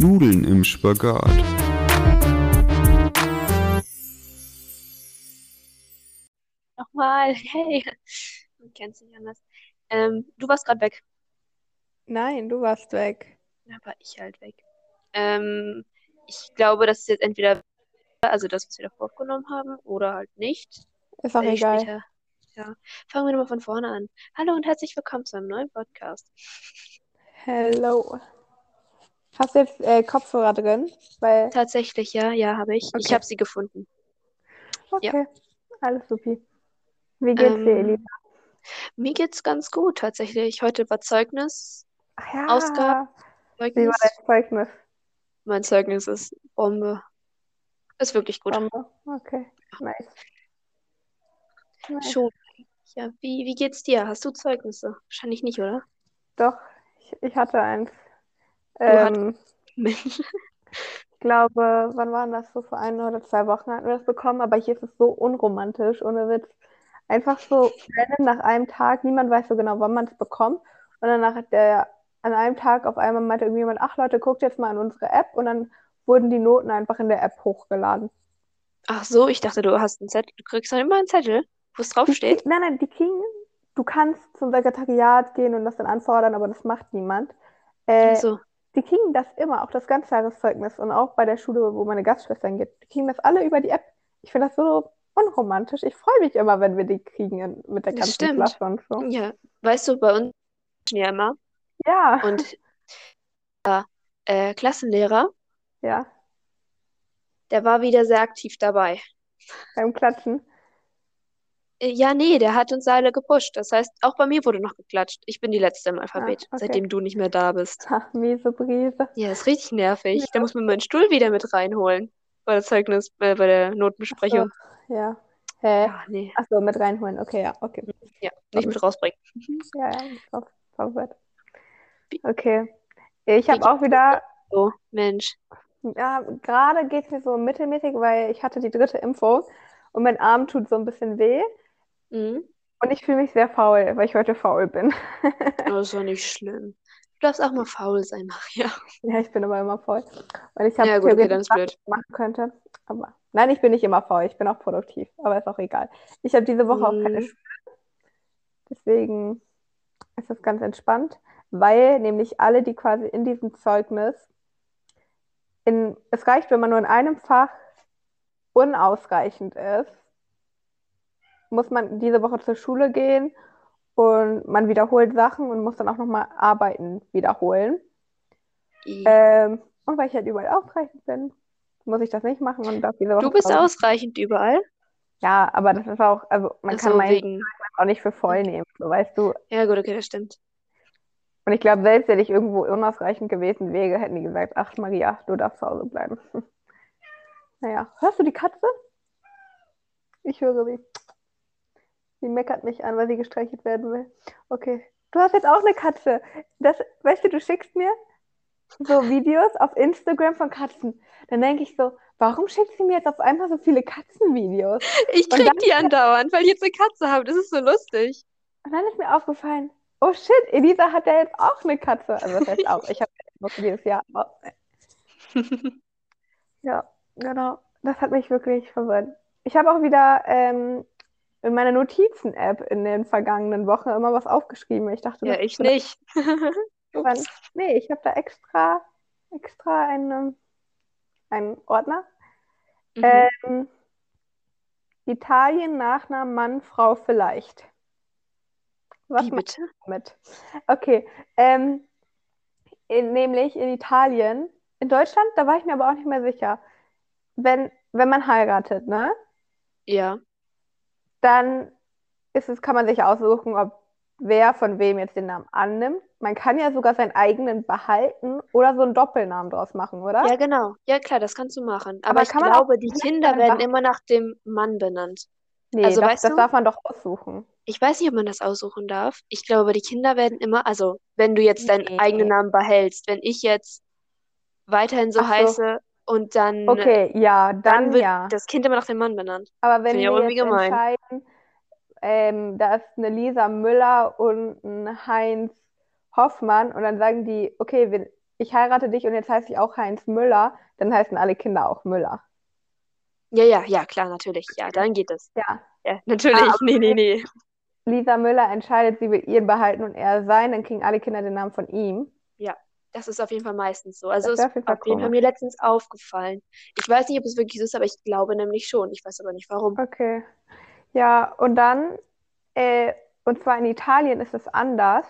Nudeln im Spagat. Nochmal, hey. Man kennt es nicht anders. Ähm, du warst gerade weg. Nein, du warst weg. Ja, war ich halt weg. Ähm, ich glaube, das ist jetzt entweder, also das, was wir davor aufgenommen haben, oder halt nicht. Ist auch ich egal. später, ja. Fangen wir nochmal von vorne an. Hallo und herzlich willkommen zu einem neuen Podcast. Hello. Hast du jetzt äh, Kopfhörer drin? Weil, Tatsächlich, ja, ja, habe ich. Ich Okay. habe sie gefunden. okay, alles supi. Wie geht's dir, Ähm, Elisa? Mir geht's ganz gut, tatsächlich. Heute war Zeugnis. Ach ja, Ausgabe- wie war Zeugnis. dein Zeugnis? Mein Zeugnis ist Bombe. Ist wirklich gut. Bombe. Okay, nice. Nice. Schon. Ja, wie, wie geht's dir? Hast du Zeugnisse? Wahrscheinlich nicht, oder? Doch, ich, ich hatte eins. Ähm, ich glaube, wann waren das? So vor ein oder zwei Wochen hatten wir das bekommen, aber hier ist es so unromantisch, ohne Witz. Einfach so random nach einem Tag, niemand weiß so genau, wann man es bekommt. Und dann nach der, an einem Tag auf einmal meinte irgendjemand, ach Leute, guckt jetzt mal in unsere App und dann wurden die Noten einfach in der App hochgeladen. Ach so, ich dachte, du hast einen Zettel. Du kriegst dann immer einen Zettel, wo es Die, draufsteht. nein, nein, die kriegen, du kannst zum Sekretariat gehen und das dann anfordern, aber das macht niemand. Äh, So. Die kriegen das immer, auch das Ganzjahreszeugnis und auch bei der Schule, wo meine Gastschwestern geht. Die kriegen das alle über die App. Ich finde das so unromantisch. Ich freue mich immer, wenn wir die kriegen in, mit der ganzen stimmt. Klasse und so. Ja, weißt du, bei uns ja immer. Ja, Und der äh, Klassenlehrer, ja, der war wieder sehr aktiv dabei. beim Klatschen. Äh, Ja, nee, der hat uns alle gepusht. Das heißt, auch bei mir wurde noch geklatscht. Ich bin die Letzte im Alphabet, Ah, okay. seitdem du nicht mehr da bist. Ha, miese Brise. Ja, ist richtig nervig. Da muss man meinen Stuhl wieder mit reinholen. Bei der Zeugnis, äh, bei der Notenbesprechung. Ja. Hä? Ja, nee. Achso, mit reinholen. Okay, ja, okay. Ja, nicht mit rausbringen. Ja, ja, verwirrt. Okay. Ich habe auch wieder, So, Mensch. ja, gerade geht es mir so mittelmäßig, weil ich hatte die dritte Impfung und mein Arm tut so ein bisschen weh. Mhm. Und ich fühle mich sehr faul, weil ich heute faul bin. Das ist doch nicht schlimm. Du darfst auch mal faul sein, Maria. Ja, ich bin aber immer faul. Weil ich habe Ja, gut, okay, dann ist blöd. machen könnte. Aber nein, ich bin nicht immer faul. Ich bin auch produktiv. Aber ist auch egal. Ich habe diese Woche auch keine Mhm. Schule. Deswegen ist das ganz entspannt, weil nämlich alle, die quasi in diesem Zeugnis in, es reicht, wenn man nur in einem Fach unausreichend ist, muss man diese Woche zur Schule gehen und man wiederholt Sachen und muss dann auch nochmal Arbeiten wiederholen. I. Ähm, und weil ich halt überall ausreichend bin, muss ich das nicht machen und darf diese Woche Du bist Pause. ausreichend überall. Ja, aber das ist auch, also man Ach kann meinen wegen. auch nicht für voll nehmen, so weißt du. Ja, gut, okay, das stimmt. Und ich glaube, selbst wenn ich irgendwo unausreichend gewesen wäre, hätten die gesagt, ach Maria, du darfst zu Hause bleiben. Naja, hörst du die Katze? Ich höre sie. Sie meckert mich an, weil sie gestreichelt werden will. Okay. Du hast jetzt auch eine Katze. Das, weißt du, du schickst mir so Videos auf Instagram von Katzen. Dann denke ich so, warum schickt sie mir jetzt auf einmal so viele Katzenvideos? Ich krieg die andauernd, weil ich jetzt eine Katze habe. Das ist so lustig. Und dann ist mir aufgefallen, oh shit, Elisa hat ja jetzt auch eine Katze. Also das heißt auch, ich habe ja dieses Jahr auch. Ja, genau. Das hat mich wirklich verwirrt. Ich habe auch wieder ähm, in meiner Notizen-App in den vergangenen Wochen immer was aufgeschrieben. Ich dachte, Ja, ich nicht. Ups. Nee, ich habe da extra, extra einen, einen Ordner. Mhm. Ähm, Italien, Nachnamen, Mann, Frau vielleicht. Was Wie bitte? damit? Okay, ähm, in, nämlich in Italien. In Deutschland, da war ich mir aber auch nicht mehr sicher. Wenn, wenn man heiratet, ne, Ja. Dann ist es, kann man sich aussuchen, ob wer von wem jetzt den Namen annimmt. Man kann ja sogar seinen eigenen behalten oder so einen Doppelnamen draus machen, oder? Ja, genau. Ja, klar, das kannst du machen. Aber Aber ich glaube, die Kinder werden machen? immer nach dem Mann benannt. Nee, Also, das, weißt das du? darf man doch aussuchen. Ich weiß nicht, ob man das aussuchen darf. Ich glaube, die Kinder werden immer, also wenn du jetzt deinen Nee. eigenen Namen behältst, wenn ich jetzt weiterhin so so. heiße und dann, Okay, ja, dann dann wird ja. das Kind immer nach dem Mann benannt. Aber wenn wir jetzt gemein. entscheiden, ähm, da ist eine Lisa Müller und ein Heinz Hoffmann und dann sagen die, okay, wir, ich heirate dich und jetzt heiße ich auch Heinz Müller, dann heißen alle Kinder auch Müller. Ja, ja, ja, klar, natürlich. Ja, dann geht es. Ja. Ja, natürlich. Ah, Nee, nee, nee. Lisa Müller entscheidet, sie will ihren behalten und er sein, dann kriegen alle Kinder den Namen von ihm. Das ist auf jeden Fall meistens so. Also Das ist auf jeden Fall auf jeden Fall komisch. mir letztens aufgefallen. Ich weiß nicht, ob es wirklich so ist, aber ich glaube nämlich schon. Ich weiß aber nicht warum. Okay. Ja, und dann, äh, und zwar in Italien ist es anders.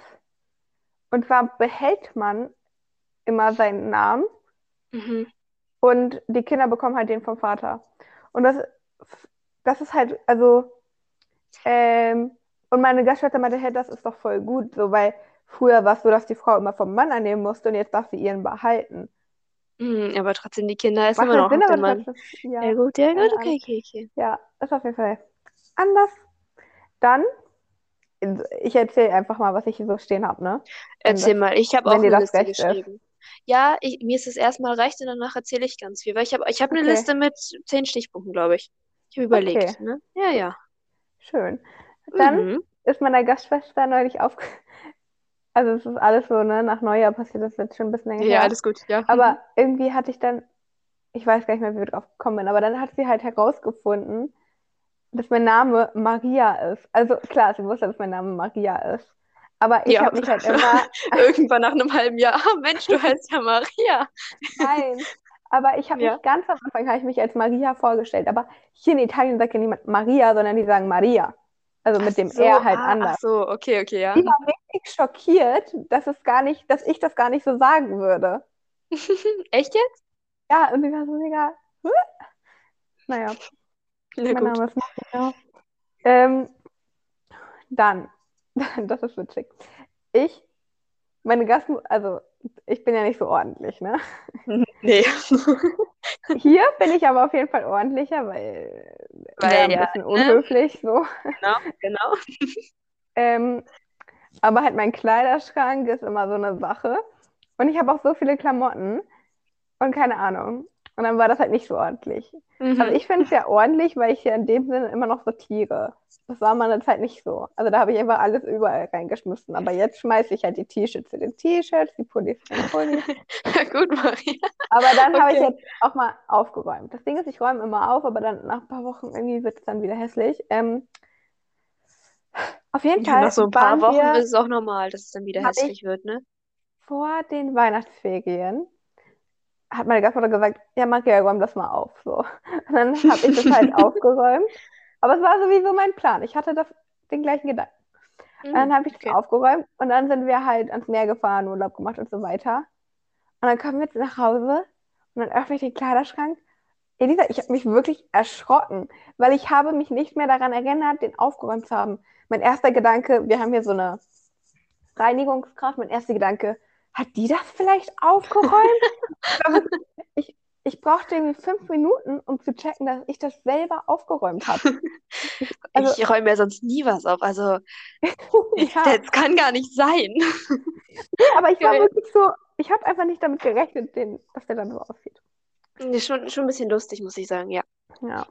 Und zwar behält man immer seinen Namen Mhm. und die Kinder bekommen halt den vom Vater. Und das, das ist halt, also, ähm, und meine Gastschwester meinte, hey, das ist doch voll gut, so, weil früher war es so, dass die Frau immer vom Mann annehmen musste und jetzt darf sie ihren behalten. Mhm, aber trotzdem, die Kinder ist Macht immer noch Sinn, auf dem Mann. das ist, ja, Ja, gut, ja, gut, okay, okay, okay. ja, ist auf jeden Fall anders. Dann, ich erzähle einfach mal, was ich hier so stehen habe, ne? Wenn Erzähl das- mal, ich habe auch eine das Liste recht ist. geschrieben. Ja, ich, mir ist es erstmal recht und danach erzähle ich ganz viel, weil ich habe ich hab eine Okay. Liste mit zehn Stichpunkten, glaube ich. Ich habe überlegt, Okay. ne? Ja, ja. Schön. Dann Mhm. ist meiner Gastschwester neulich auf. Also es ist alles so, ne? Nach Neujahr passiert das jetzt schon ein bisschen länger Ja, her. alles gut, ja. Aber irgendwie hatte ich dann, ich weiß gar nicht mehr, wie wir drauf gekommen bin, aber dann hat sie halt herausgefunden, dass mein Name Maria ist. Also klar, sie wusste, dass mein Name Maria ist. Aber ich Ja. habe mich halt immer, Irgendwann nach einem halben Jahr, ah, Mensch, du heißt ja Maria. nein, aber ich habe Ja. mich ganz am Anfang ich mich als Maria vorgestellt. Aber hier in Italien sagt ja niemand Maria, sondern die sagen Maria. Also mit dem Ach so, R halt ah, anders. Ach so, okay, okay, ja. Die war richtig schockiert, dass es gar nicht, dass ich das gar nicht so sagen würde. Echt jetzt? Ja, und sie war so mega. "Hä?" Naja, Na mein. Name ist Maria. Ähm, dann, das ist witzig. Ich, meine Gast, also ich bin ja nicht so ordentlich, ne? Nee. Hier bin ich aber auf jeden Fall ordentlicher, weil, Weil wäre ein ja, bisschen ne? unhöflich so. Genau, genau. Ähm, aber halt mein Kleiderschrank ist immer so eine Sache. Und ich habe auch so viele Klamotten und keine Ahnung. Und dann war das halt nicht so ordentlich. Mhm. Also ich finde es ja ordentlich, weil ich ja in dem Sinne immer noch sortiere. Das war mal eine Zeit nicht so. Also da habe ich einfach alles überall reingeschmissen. Aber jetzt schmeiße ich halt die T-Shirts in den T-Shirts, die Pullis in den Pullis. Gut, Maria. Aber dann habe ich Okay. jetzt auch mal aufgeräumt. Das Ding ist, ich räume immer auf, aber dann nach ein paar Wochen irgendwie wird es dann wieder hässlich. Ähm, auf jeden Ja, Fall nach so ein paar Wochen wir ist es auch normal, dass es dann wieder hässlich wird, ne? vor den Weihnachtsferien hat meine Gastmutter gesagt, ja, Maria, räum das mal auf. So. Und dann habe ich das halt aufgeräumt. Aber es war sowieso mein Plan. Ich hatte das, den gleichen Gedanken. Und dann habe ich das okay. aufgeräumt und dann sind wir halt ans Meer gefahren, Urlaub gemacht und so weiter. Und dann kommen wir jetzt nach Hause und dann öffne ich den Kleiderschrank. Elisa, ich habe mich wirklich erschrocken, weil ich habe mich nicht mehr daran erinnert, den aufgeräumt zu haben. Mein erster Gedanke, wir haben hier so eine Reinigungskraft, mein erster Gedanke, hat die das vielleicht aufgeräumt? Ich, ich brauchte irgendwie fünf Minuten, um zu checken, dass ich das selber aufgeräumt habe. Also- Ich räume ja sonst nie was auf. Also, Ja. das kann gar nicht sein. Aber ich war Geil. wirklich so, ich habe einfach nicht damit gerechnet, den, dass der dann so aussieht. Schon, schon ein bisschen lustig, muss ich sagen, ja. Ja.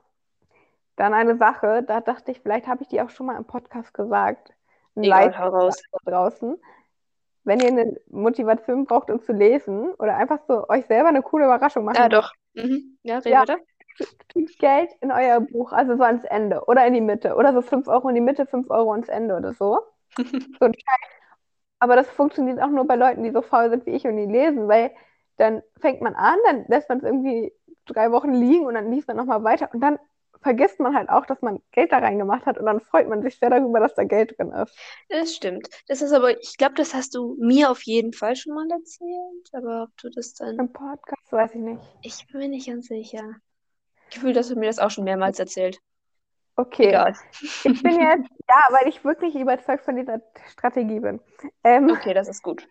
Dann eine Sache, da dachte ich, vielleicht habe ich die auch schon mal im Podcast gesagt. Ein Egal, Leid hau raus. da draußen. Wenn ihr eine Motivation braucht, um zu lesen oder einfach so euch selber eine coole Überraschung machen, Ja, doch. Mhm. Ja, reden Ja. weiter. Geld in euer Buch, also so ans Ende oder in die Mitte oder so 5 Euro in die Mitte, 5 Euro ins Ende oder so. So ein Scheiß. Aber das funktioniert auch nur bei Leuten, die so faul sind wie ich und die lesen, weil dann fängt man an, dann lässt man es irgendwie drei Wochen liegen und dann liest man nochmal weiter und dann vergisst man halt auch, dass man Geld da reingemacht hat und dann freut man sich sehr darüber, dass da Geld drin ist. Das stimmt. Das ist aber, ich glaube, das hast du mir auf jeden Fall schon mal erzählt. Aber ob du das dann. Im Podcast weiß ich nicht. Ich bin mir nicht ganz sicher. Gefühl, dass du mir das auch schon mehrmals erzählt. Okay, Egal. ich bin jetzt, ja, weil ich wirklich überzeugt von dieser Strategie bin. Ähm, Okay, das ist gut.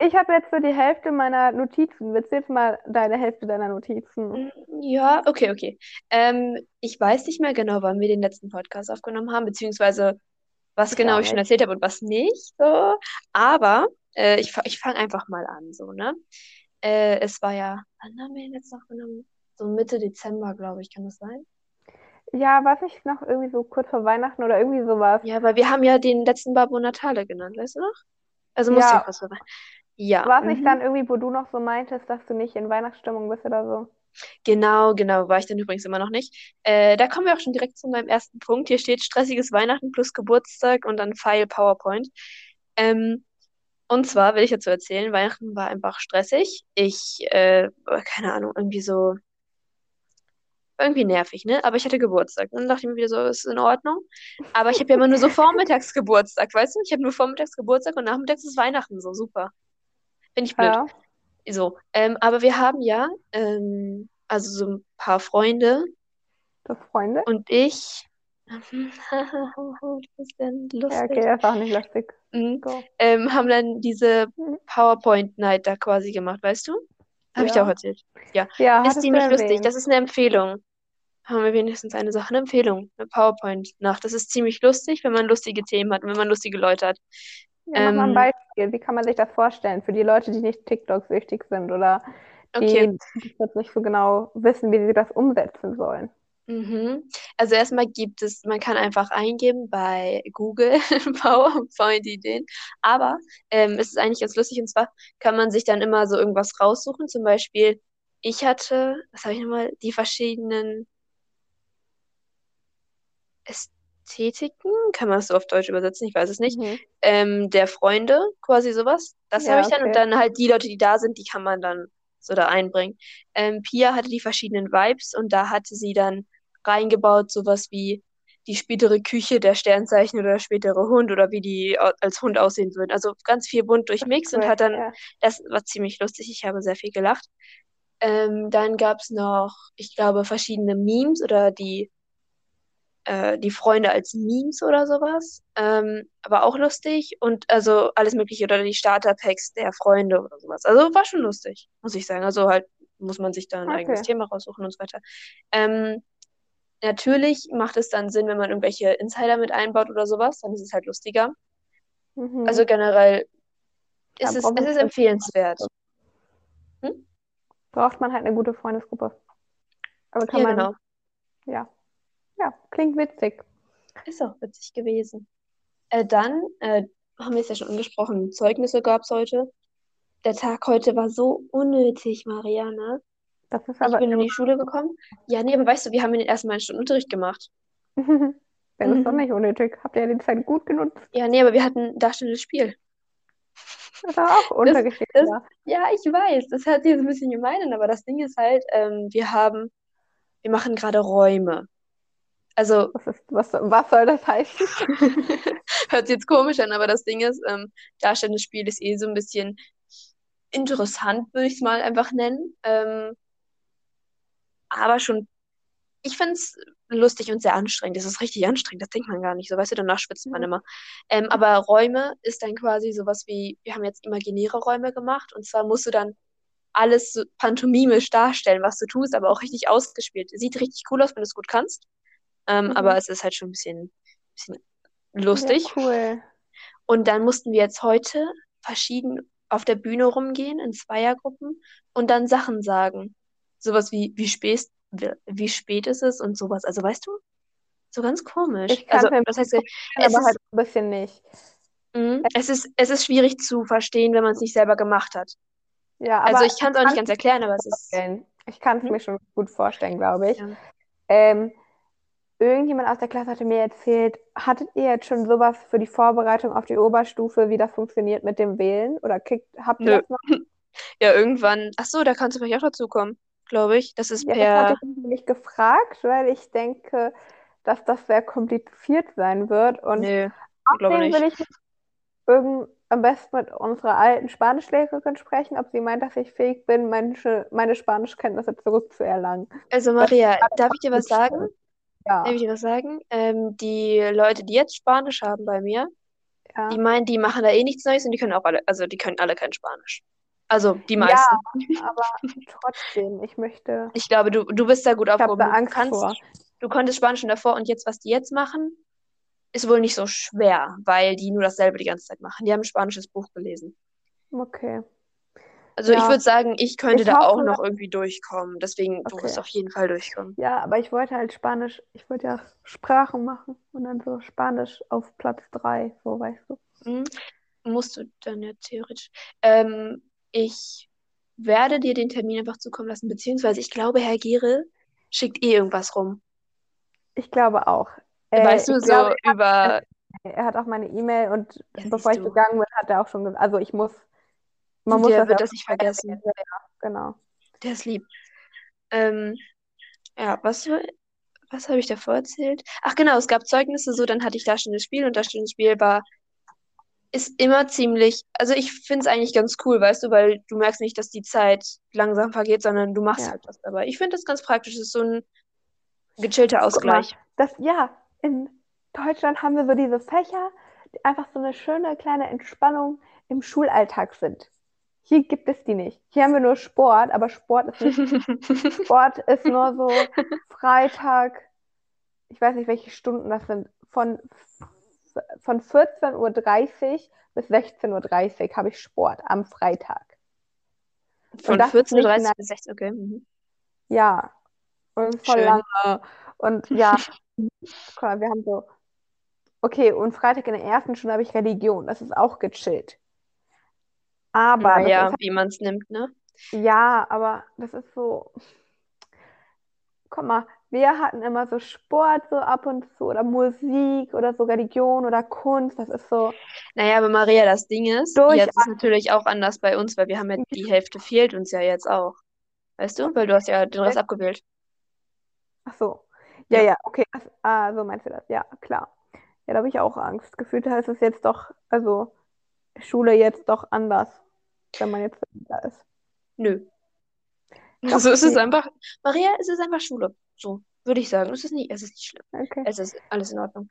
Ich habe jetzt so die Hälfte meiner Notizen. Willst du jetzt mal deine Hälfte deiner Notizen? Ja, okay, okay. Ähm, ich weiß nicht mehr genau, wann wir den letzten Podcast aufgenommen haben, beziehungsweise was Ich genau ich schon erzählt habe und was nicht. So. Aber äh, ich, ich fange einfach mal an, so, ne? Äh, es war ja, wann haben wir den letzten aufgenommen? So Mitte Dezember, glaube ich, kann das sein? Ja, war es nicht noch irgendwie so kurz vor Weihnachten oder irgendwie sowas? Ja, weil wir haben ja den letzten Babo Natale genannt, weißt du noch? Also muss Ja. ja was vorbei. Ja. War es nicht mhm. dann irgendwie, wo du noch so meintest, dass du nicht in Weihnachtsstimmung bist oder so? Genau, genau, war ich dann übrigens immer noch nicht. Äh, da kommen wir auch schon direkt zu meinem ersten Punkt. Hier steht stressiges Weihnachten plus Geburtstag und dann File PowerPoint. Ähm, und zwar will ich dazu erzählen, Weihnachten war einfach stressig. Ich, äh, keine Ahnung, irgendwie so, irgendwie nervig, ne? Aber ich hatte Geburtstag. Und dann dachte ich mir wieder so, ist in Ordnung. Aber ich habe ja immer nur so vormittags Geburtstag, weißt du? Ich habe nur vormittags Geburtstag und nachmittags ist Weihnachten, so super. Finde ich blöd. Ja. So, ähm, aber wir haben ja, ähm, also so ein paar Freunde hast Freunde? und ich. Was ist denn Ja, lustig? okay, das auch nicht lustig. Mhm. Ähm, haben dann diese Mhm. PowerPoint-Night da quasi gemacht, weißt du? Habe ich dir auch erzählt. Ja, Ja, ist ziemlich lustig. Das ist eine Empfehlung. Haben wir wenigstens eine Sache, eine Empfehlung, eine PowerPoint-Nacht. Das ist ziemlich lustig, wenn man lustige Themen hat und wenn man lustige Leute hat. Ja, mach mal ein Ähm, Beispiel. Wie kann man sich das vorstellen? Für die Leute, die nicht TikTok-süchtig sind oder okay. die jetzt nicht so genau wissen, wie sie das umsetzen sollen. Mhm. Also erstmal gibt es, man kann einfach eingeben bei Google PowerPoint-Ideen, aber ähm, es ist eigentlich ganz lustig und zwar kann man sich dann immer so irgendwas raussuchen. Zum Beispiel, ich hatte, was habe ich nochmal, die verschiedenen Ästhetiken, kann man das so auf Deutsch übersetzen? Ich weiß es nicht. Mhm. Ähm, der Freunde, quasi sowas. Das habe Ja, ich dann und okay. dann halt die Leute, die da sind, die kann man dann so da einbringen. Ähm, Pia hatte die verschiedenen Vibes und da hatte sie dann reingebaut, sowas wie die spätere Küche, der Sternzeichen oder der spätere Hund oder wie die als Hund aussehen würden. Also ganz viel bunt ist durchmixt und cool. hat dann, Ja. das war ziemlich lustig, ich habe sehr viel gelacht. Ähm, dann gab es noch, ich glaube, verschiedene Memes oder die, äh, die Freunde als Memes oder sowas. Ähm, aber auch lustig und also alles Mögliche oder die Starterpacks der Freunde oder sowas. Also war schon lustig, muss ich sagen. Also halt muss man sich da ein eigenes Okay. Thema raussuchen und so weiter. Ähm, natürlich macht es dann Sinn, wenn man irgendwelche Insider mit einbaut oder sowas, dann ist es halt lustiger. Mhm. Also generell ist es, es ist halt- empfehlenswert. Hm? braucht man halt eine gute Freundesgruppe. Aber kann Ja, man, genau. ja. Ja, klingt witzig. Ist auch witzig gewesen. Äh, dann äh, haben wir es ja schon angesprochen, Zeugnisse gab es heute. Der Tag heute war so unnötig, Mariana. Das ist Ich aber bin in die Schule gekommen. Ja, nee, aber weißt du, wir haben in den ersten beiden Stunden Unterricht gemacht. Dann ist doch Mhm. nicht unnötig. Habt ihr ja die Zeit gut genutzt? Ja, nee, aber wir hatten darstellendes Spiel. Das ist auch das- ja. Ja, ich weiß, das hört sich jetzt ein bisschen gemein an, aber das Ding ist halt, ähm, wir haben, wir machen gerade Räume. Also, Was, ist, was, was soll das heißen? hört sich jetzt komisch an, aber das Ding ist, ähm, darstellendes Spiel ist eh so ein bisschen interessant, würde ich es mal einfach nennen. Ähm, aber schon, ich finde es lustig und sehr anstrengend. Das ist richtig anstrengend, das denkt man gar nicht so, weißt du, danach schwitzt man Mhm. immer. Ähm, aber Räume ist dann quasi sowas wie, wir haben jetzt imaginäre Räume gemacht und zwar musst du dann alles so pantomimisch darstellen, was du tust, aber auch richtig ausgespielt. Sieht richtig cool aus, wenn du es gut kannst. Ähm, Mhm. aber es ist halt schon ein bisschen, bisschen Ja, lustig. cool. Und dann mussten wir jetzt heute verschieden auf der Bühne rumgehen in Zweiergruppen und dann Sachen sagen. Sowas wie, wie spät, wie spät ist es und sowas. Also weißt du, so ganz komisch. Ich kann Also mir das heißt, es aber ist, halt ein bisschen nicht. mh, es ist, es ist schwierig zu verstehen, wenn man es nicht selber gemacht hat. Ja, Also aber ich kann es auch nicht ganz erklären, aber es ist. Ich kann es Hm? mir schon gut vorstellen, glaube ich. ja. Ähm, irgendjemand aus der Klasse hatte mir erzählt, hattet ihr jetzt schon sowas für die Vorbereitung auf die Oberstufe, wie das funktioniert mit dem Wählen? Oder kickt, habt ihr Nö. das noch? Ja, irgendwann, ach so, da kannst du vielleicht auch dazu kommen, glaube ich. Das ist Ja, das hatte per, ich mich nämlich gefragt, weil ich denke, dass das sehr kompliziert sein wird. Und ich glaube Deswegen will nicht. ich irgend, am besten mit unserer alten Spanischlehrerin sprechen, ob sie meint, dass ich fähig bin, meine, meine Spanischkenntnisse zurückzuerlangen. Also Maria, darf ich dir was sagen? Ja, Darf ich dir was sagen? Ähm, die Leute, die jetzt Spanisch haben bei mir, ja. die meinen, die machen da eh nichts Neues und die können auch alle, also die können alle kein Spanisch. Also die Ja, meisten. aber trotzdem, ich möchte. Ich glaube, du, du bist da gut Ich habe aufgehoben. Du Angst kannst, vor. du konntest Spanisch schon davor und jetzt, was die jetzt machen, ist wohl nicht so schwer, weil die nur dasselbe die ganze Zeit machen. Die haben ein spanisches Buch gelesen. Okay. Also ich Ja. würde sagen, ich könnte Ich da auch hoffe- noch irgendwie durchkommen. Deswegen, du Okay. wirst auf jeden Fall durchkommen. Ja, aber ich wollte halt Spanisch, ich wollte ja Sprachen machen und dann so Spanisch auf Platz 3, so weißt du. Mhm. musst du dann ja theoretisch. Ähm, ich werde dir den Termin einfach zukommen lassen, beziehungsweise ich glaube, Herr Gere schickt eh irgendwas rum. Ich glaube auch. Äh, Weißt du, so glaube, er über. hat, er hat auch meine E-Mail und Ja, bevor ich du. gegangen bin, hat er auch schon gesagt, also ich muss, man muss das wird das nicht vergessen. Ja, ja, genau. Der ist lieb. Ähm, ja, was, was habe ich davor erzählt? Ach genau, es gab Zeugnisse, so, dann hatte ich da schon das Spiel und das schon das Spiel war, ist immer ziemlich, also ich finde es eigentlich ganz cool, weißt du, weil du merkst nicht, dass die Zeit langsam vergeht, sondern du machst Ja. halt was dabei. Ich finde das ganz praktisch, es ist so ein gechillter Guck mal, Ausgleich. das, ja, in Deutschland haben wir so diese Fächer, die einfach so eine schöne kleine Entspannung im Schulalltag sind. Hier gibt es die nicht. Hier haben wir nur Sport, aber Sport ist nicht, Sport ist nur so Freitag, ich weiß nicht, welche Stunden das sind, von, von 14.30 Uhr bis 16.30 Uhr habe ich Sport am Freitag. Von das ist nicht 14.30 nice. bis 16 okay. Mhm. Ja, und voll Schön. lange. Und ja, guck mal, wir haben so, okay, und Freitag in der ersten Stunde habe ich Religion. Das ist auch gechillt. Aber Naja, ist wie man es nimmt, ne? Ja, aber das ist so. Guck mal, wir hatten immer so Sport so ab und zu oder Musik oder so Religion oder Kunst. Das ist so. Naja, aber Maria, das Ding ist, Durch- jetzt ist natürlich auch anders bei uns, weil wir haben ja die Hälfte fehlt uns ja jetzt auch. Weißt du? Weil du hast ja den Rest abgewählt. Ach so. Ja, Ja. ja, okay. Das, ah, so meinst du das. Ja, klar. Ja, da habe ich auch Angst. Gefühlt heißt es jetzt doch, also Schule jetzt doch anders, wenn man jetzt da ist. Nö. Doch, Also es ist ja. einfach, Maria, es ist einfach Schule. So, würde ich sagen. Es ist nicht, es ist nicht schlimm. Okay. Es ist alles in Ordnung.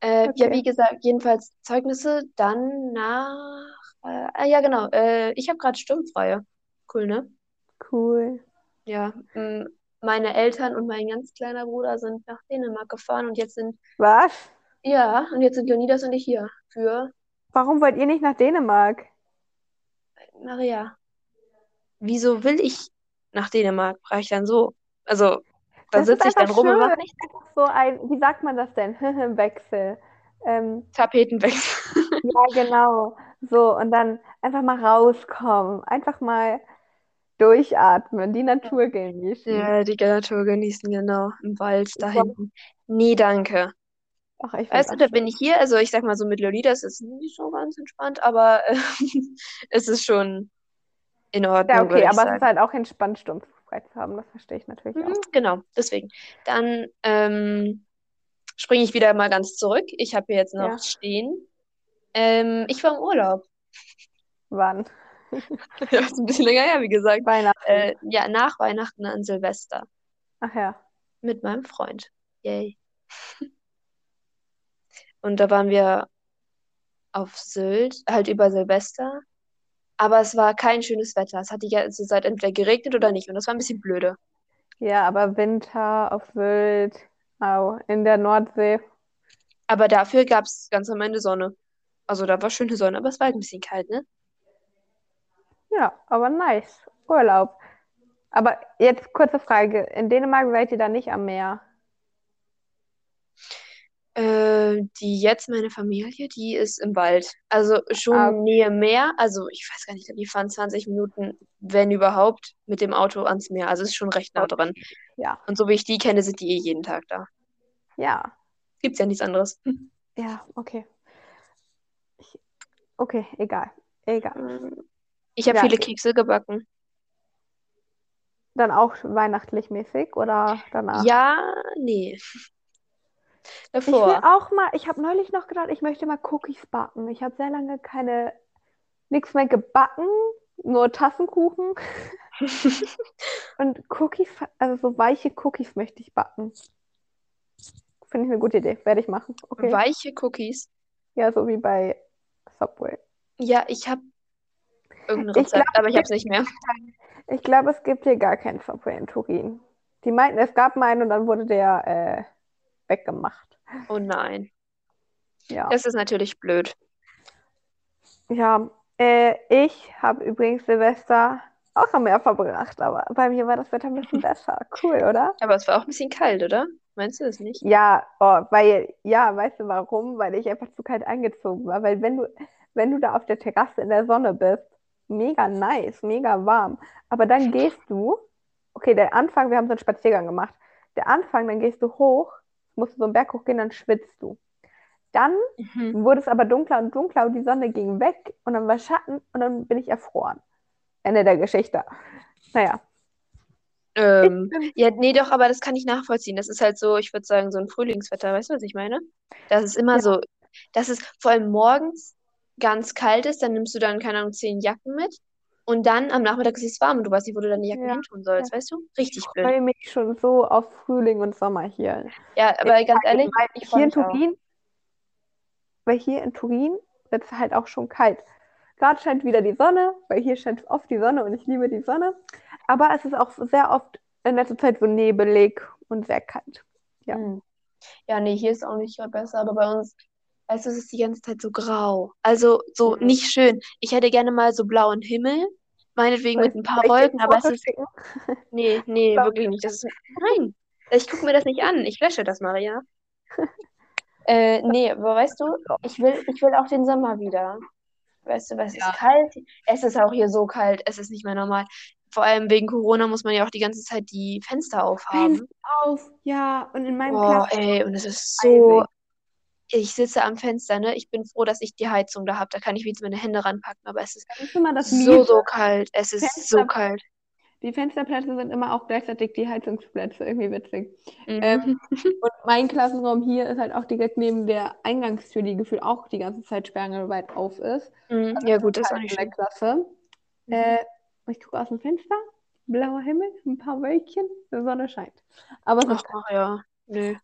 Äh, ja, Okay. wie gesagt, jedenfalls Zeugnisse, dann nach, äh, ah, ja genau, äh, ich habe gerade sturmfreie. Cool, ne? Cool. Ja, m, meine Eltern und mein ganz kleiner Bruder sind nach Dänemark gefahren und jetzt sind, Was? ja, und jetzt sind Leonidas und ich hier für Warum wollt ihr nicht nach Dänemark? Maria. Wieso will ich nach Dänemark? Frage ich dann so. Also, da Das ist sitze ich dann rum und mache schön. Einfach so ein, wie sagt man das denn? Wechsel. Ähm, Tapetenwechsel. ja, genau. So, und dann einfach mal rauskommen. Einfach mal durchatmen, die Natur genießen. Ja, die Natur genießen, genau. Im Wald da hinten. Nee, danke. Ach, ich Weißt du, da das bin ich hier. Also, ich sag mal so mit Leonidas ist es nicht so ganz entspannt, aber äh, es ist schon in Ordnung, Ja, okay, aber es sagen. ist halt auch entspannt, sturmfrei zu haben. Das verstehe ich natürlich Mhm, auch. genau, deswegen. Dann ähm, springe ich wieder mal ganz zurück. Ich habe hier jetzt noch Ja. stehen. Ähm, ich war im Urlaub. Wann? Ja, ist ein bisschen länger her, wie gesagt. Weihnachten. Äh, ja, nach Weihnachten an Silvester Ach ja. mit meinem Freund. Yay. Und da waren wir auf Sylt, halt über Silvester. Aber es war kein schönes Wetter. Es hat die ganze Zeit entweder geregnet oder nicht. Und das war ein bisschen blöde. Ja, aber Winter auf Sylt, au, in der Nordsee. Aber dafür gab es ganz am Ende Sonne. Also da war schöne Sonne, aber es war halt ein bisschen kalt, ne? Ja, aber nice. Urlaub. Aber jetzt kurze Frage. In Dänemark seid ihr da nicht am Meer? Äh, die jetzt meine Familie, die ist im Wald. Also schon Ah. Nähe Meer. Also ich weiß gar nicht, wir fahren 20 Minuten, wenn überhaupt, mit dem Auto ans Meer. Also es ist schon recht nah dran. Ja. Und so wie ich die kenne, sind die eh jeden Tag da. Ja. Gibt's ja nichts anderes. Ja, okay. Ich, okay, egal. Egal. Ich habe Ja. viele Kekse gebacken. Dann auch weihnachtlich mäßig oder danach? Ja, nee. Ich will Davor. auch mal, ich habe neulich noch gedacht, ich möchte mal Cookies backen. Ich habe sehr lange keine, nichts mehr gebacken, nur Tassenkuchen. Und Cookies, also so weiche Cookies möchte ich backen. Finde ich eine gute Idee. Werde ich machen. Okay. Weiche Cookies. Ja, so wie bei Subway. Ja, ich habe irgendein Ich Rezept, glaub, aber ich habe es nicht mehr. Ich glaube, es gibt hier gar keinen Subway in Turin. Die meinten, es gab mal einen und dann wurde der äh, weggemacht. Oh nein. Ja. Das ist natürlich blöd. Ja, äh, ich habe übrigens Silvester auch am Meer verbracht, aber bei mir war das Wetter ein bisschen besser. Cool, oder? Aber es war auch ein bisschen kalt, oder? Meinst du das nicht? Ja, oh, weil, ja, weißt du warum? Weil ich einfach zu kalt angezogen war. Weil wenn du, wenn du da auf der Terrasse in der Sonne bist, mega nice, mega warm. Aber dann gehst du, okay, der Anfang, wir haben so einen Spaziergang gemacht. Der Anfang, dann gehst du hoch, musst du so einen Berg hochgehen, dann schwitzt du. Dann Mhm. wurde es aber dunkler und dunkler und die Sonne ging weg und dann war Schatten und dann bin ich erfroren. Ende der Geschichte. Naja. Ähm, ja, nee, doch, aber das kann ich nachvollziehen. Das ist halt so, ich würde sagen, so ein Frühlingswetter, weißt du, was ich meine? Das ist immer Ja. so, dass es vor allem morgens ganz kalt ist, dann nimmst du dann, keine Ahnung, zehn Jacken mit und dann am Nachmittag ist es warm und du weißt nicht, wo du deine Jacken Ja, hin tun sollst, weißt du? Richtig Ich blöd. freue mich schon so auf Frühling und Sommer hier. Ja, aber ganz ehrlich, ich hier in mich auch. Turin, weil hier in Turin wird es halt auch schon kalt. Gerade scheint wieder die Sonne, weil hier scheint oft die Sonne und ich liebe die Sonne. Aber es ist auch sehr oft in letzter Zeit so nebelig und sehr kalt. Ja. Hm. Ja, nee, hier ist auch nicht besser, aber bei uns, weißt du, es ist die ganze Zeit so grau. Also so Mhm. nicht schön. Ich hätte gerne mal so blauen Himmel, meinetwegen Soll mit ein paar Wolken, aber es ist, schicken? nee, nee, wirklich nicht. Das ist, nein, ich gucke mir das nicht an. Ich lösche das, Maria. Äh, nee, aber weißt du, ich will, ich will auch den Sommer wieder. Weißt du, weil es Ja. ist kalt. Es ist auch hier so kalt. Es ist nicht mehr normal. Vor allem wegen Corona muss man ja auch die ganze Zeit die Fenster aufhaben. Auf, ja, und in meinem Oh, Platz. ey, und es ist so. Ich sitze am Fenster, ne? Ich bin froh, dass ich die Heizung da habe. Da kann ich wenigstens meine Hände ranpacken. Aber es ist Das ist immer das so, so kalt. Es ist so Fenster- kalt. Die Fensterplätze sind immer auch gleichzeitig die Heizungsplätze. Irgendwie witzig. Mhm. Ähm, Und mein Klassenraum hier ist halt auch direkt neben der Eingangstür, die gefühlt auch die ganze Zeit sperrangelweit auf ist. Mhm. Ja, gut, das ist auch nicht in der schön. Klasse. Äh, ich gucke aus dem Fenster, blauer Himmel, ein paar Wölkchen, die Sonne scheint. Aber es ist Ach, ach ja. Nö.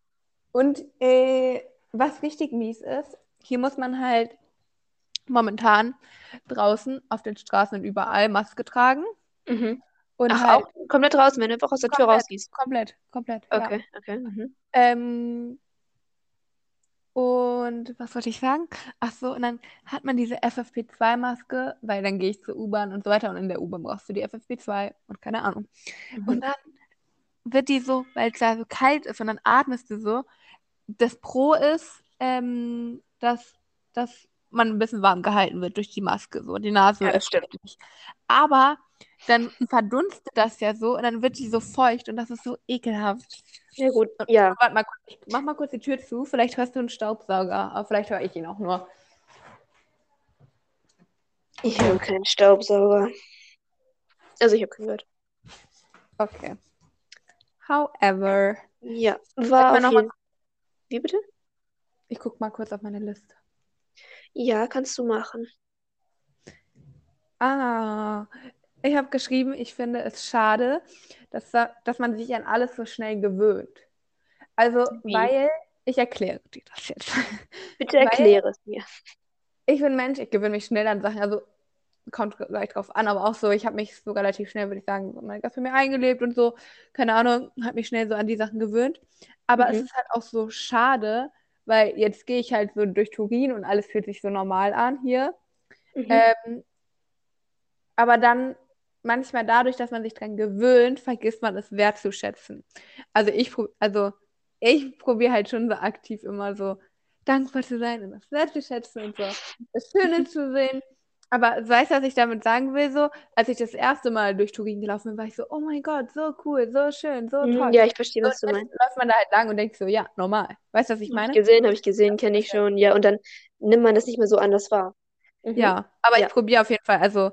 Und äh, was richtig mies ist, hier muss man halt momentan draußen auf den Straßen und überall Maske tragen. Mhm. Und Ach, halt auch komplett draußen, wenn du einfach aus der Tür Komplett. rausgehst. komplett, komplett. Ja. Okay, okay. Mhm. Ähm, und was wollte ich sagen? Ach so, und dann hat man diese FFP2-Maske, weil dann gehe ich zur U-Bahn und so weiter und in der U-Bahn brauchst du die FFP2 und keine Ahnung. Und Mhm. dann wird die so, weil es da so kalt ist und dann atmest du so. Das Pro ist, ähm, dass, dass man ein bisschen warm gehalten wird durch die Maske. So. Die Nase Ja, das stimmt. nicht. Aber dann verdunstet das ja so und dann wird die so feucht und das ist so ekelhaft. Ja, gut. Ja. Warte mal ich mach mal kurz die Tür zu. Vielleicht hörst du einen Staubsauger, aber vielleicht höre ich ihn auch nur. Ich habe keinen Staubsauger. Also, ich habe gehört. Okay. However, Ja, war auf jeden Wie bitte? ich guck mal kurz auf meine Liste. Ja, kannst du machen. Ah, ich habe geschrieben, ich finde es schade, dass, da- dass man sich an alles so schnell gewöhnt. Also, Wie? weil, ich erkläre dir das jetzt. Bitte erkläre es mir. Ich bin Mensch, ich gewöhne mich schnell an Sachen. Also, kommt gleich drauf an, aber auch so, ich habe mich so relativ schnell, würde ich sagen, so mein Gast für mir eingelebt und so, keine Ahnung, habe mich schnell so an die Sachen gewöhnt. Aber es Mhm. ist halt auch so schade, weil jetzt gehe ich halt so durch Turin und alles fühlt sich so normal an hier. Mhm. Ähm, aber dann manchmal dadurch, dass man sich dran gewöhnt, vergisst man es wertzuschätzen. Also ich, also ich probiere halt schon so aktiv immer so dankbar zu sein und das wertzuschätzen und so das Schöne zu sehen. Aber weißt du, was ich damit sagen will? So, als ich das erste Mal durch Turin gelaufen bin, war ich so, oh mein Gott, so cool, so schön, so Mhm, toll. Ja, ich verstehe, was du und meinst. jetzt läuft man da halt lang und denkt so, ja, normal. Weißt du, was ich meine? ich gesehen, habe ich gesehen, kenne ich schon. Ja, und dann nimmt man das nicht mehr so an, das wahr. Mhm. Ja, aber Ja. ich probiere auf jeden Fall, also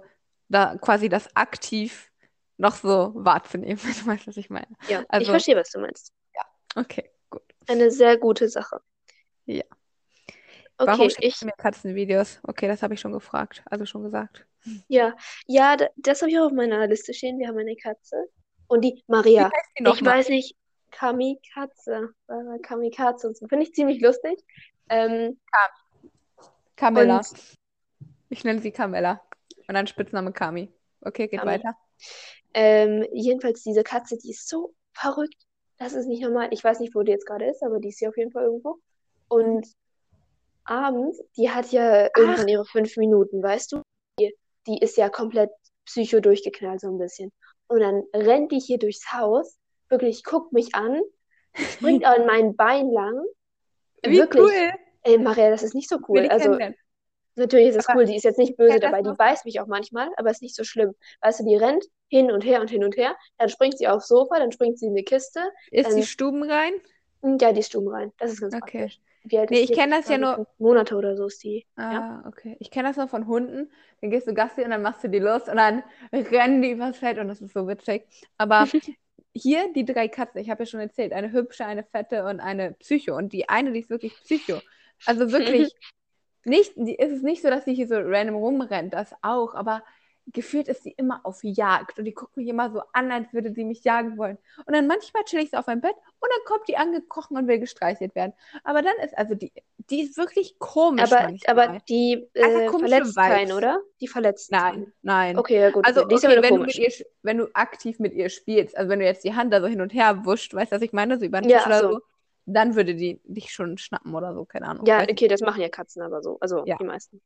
da quasi das aktiv noch so wahrzunehmen, wenn du weißt, was ich meine. Ja, ich Also- verstehe, was du meinst. Okay, gut. Eine sehr gute Sache. Ja. Okay, Warum schickst ich, du mir Katzenvideos? Okay, das habe ich schon gefragt, also schon gesagt. ja, ja, da- das habe ich auch auf meiner Liste stehen. Wir haben eine Katze. Und die Maria, die ich nochmal? weiß nicht, Kamikaze, Kamikaze und so. Finde ich ziemlich lustig. Ähm, Camilla. und Ich nenne sie Camilla. Und dann Spitzname Kami. Okay, geht Kami. weiter. ähm, jedenfalls diese Katze, die ist so verrückt. Das ist nicht normal. Ich weiß nicht, wo die jetzt gerade ist, aber die ist hier auf jeden Fall irgendwo. Und abends, die hat ja irgendwann ihre fünf Minuten, weißt du? Die, die ist ja komplett psycho durchgeknallt, so ein bisschen. Und dann rennt die hier durchs Haus, wirklich guckt mich an, springt an mein Bein lang. Wie Wirklich, cool. ey, Maria, das ist nicht so cool. Also. Natürlich ist es Aber cool, die ist jetzt nicht böse dabei, die beißt mich auch manchmal, aber ist nicht so schlimm. Weißt du, die rennt hin und her und hin und her, dann springt sie aufs Sofa, dann springt sie in eine Kiste. Ist die stubenrein? und ja, die stumm rein. Das ist ganz Okay. praktisch. Wie alt Nee, ich die kenn jetzt? das ja ich, nur- Monate oder so ist die. Ja. Ah, okay. Ich kenne das noch von Hunden. Dann gehst du Gassi und dann machst du die los und dann rennen die übers Feld und das ist so witzig. Aber hier die drei Katzen, ich habe ja schon erzählt, eine hübsche, eine fette und eine Psycho. Und die eine, die ist wirklich Psycho. Also wirklich nicht, die ist es nicht so, dass sie hier so random rumrennt, das auch, aber gefühlt ist sie immer auf Jagd und die guckt mich immer so an, als würde sie mich jagen wollen. Und dann manchmal chill ich so auf meinem Bett und dann kommt die angekrochen und will gestreichelt werden. Aber dann ist, also die, die ist wirklich komisch Aber, manchmal. aber die äh, komische verletzt keinen, oder? Die verletzt Nein, keinen. nein. Okay, ja gut. Also, okay. Okay, wenn du, mit ihr, wenn du aktiv mit ihr spielst, also wenn du jetzt die Hand da so hin und her wuscht, weißt du, was ich meine, so über den Ja, Tisch oder so. so, dann würde die dich schon schnappen oder so, keine Ahnung. Ja, okay, das machen ja Katzen aber so. Also Ja. die meisten.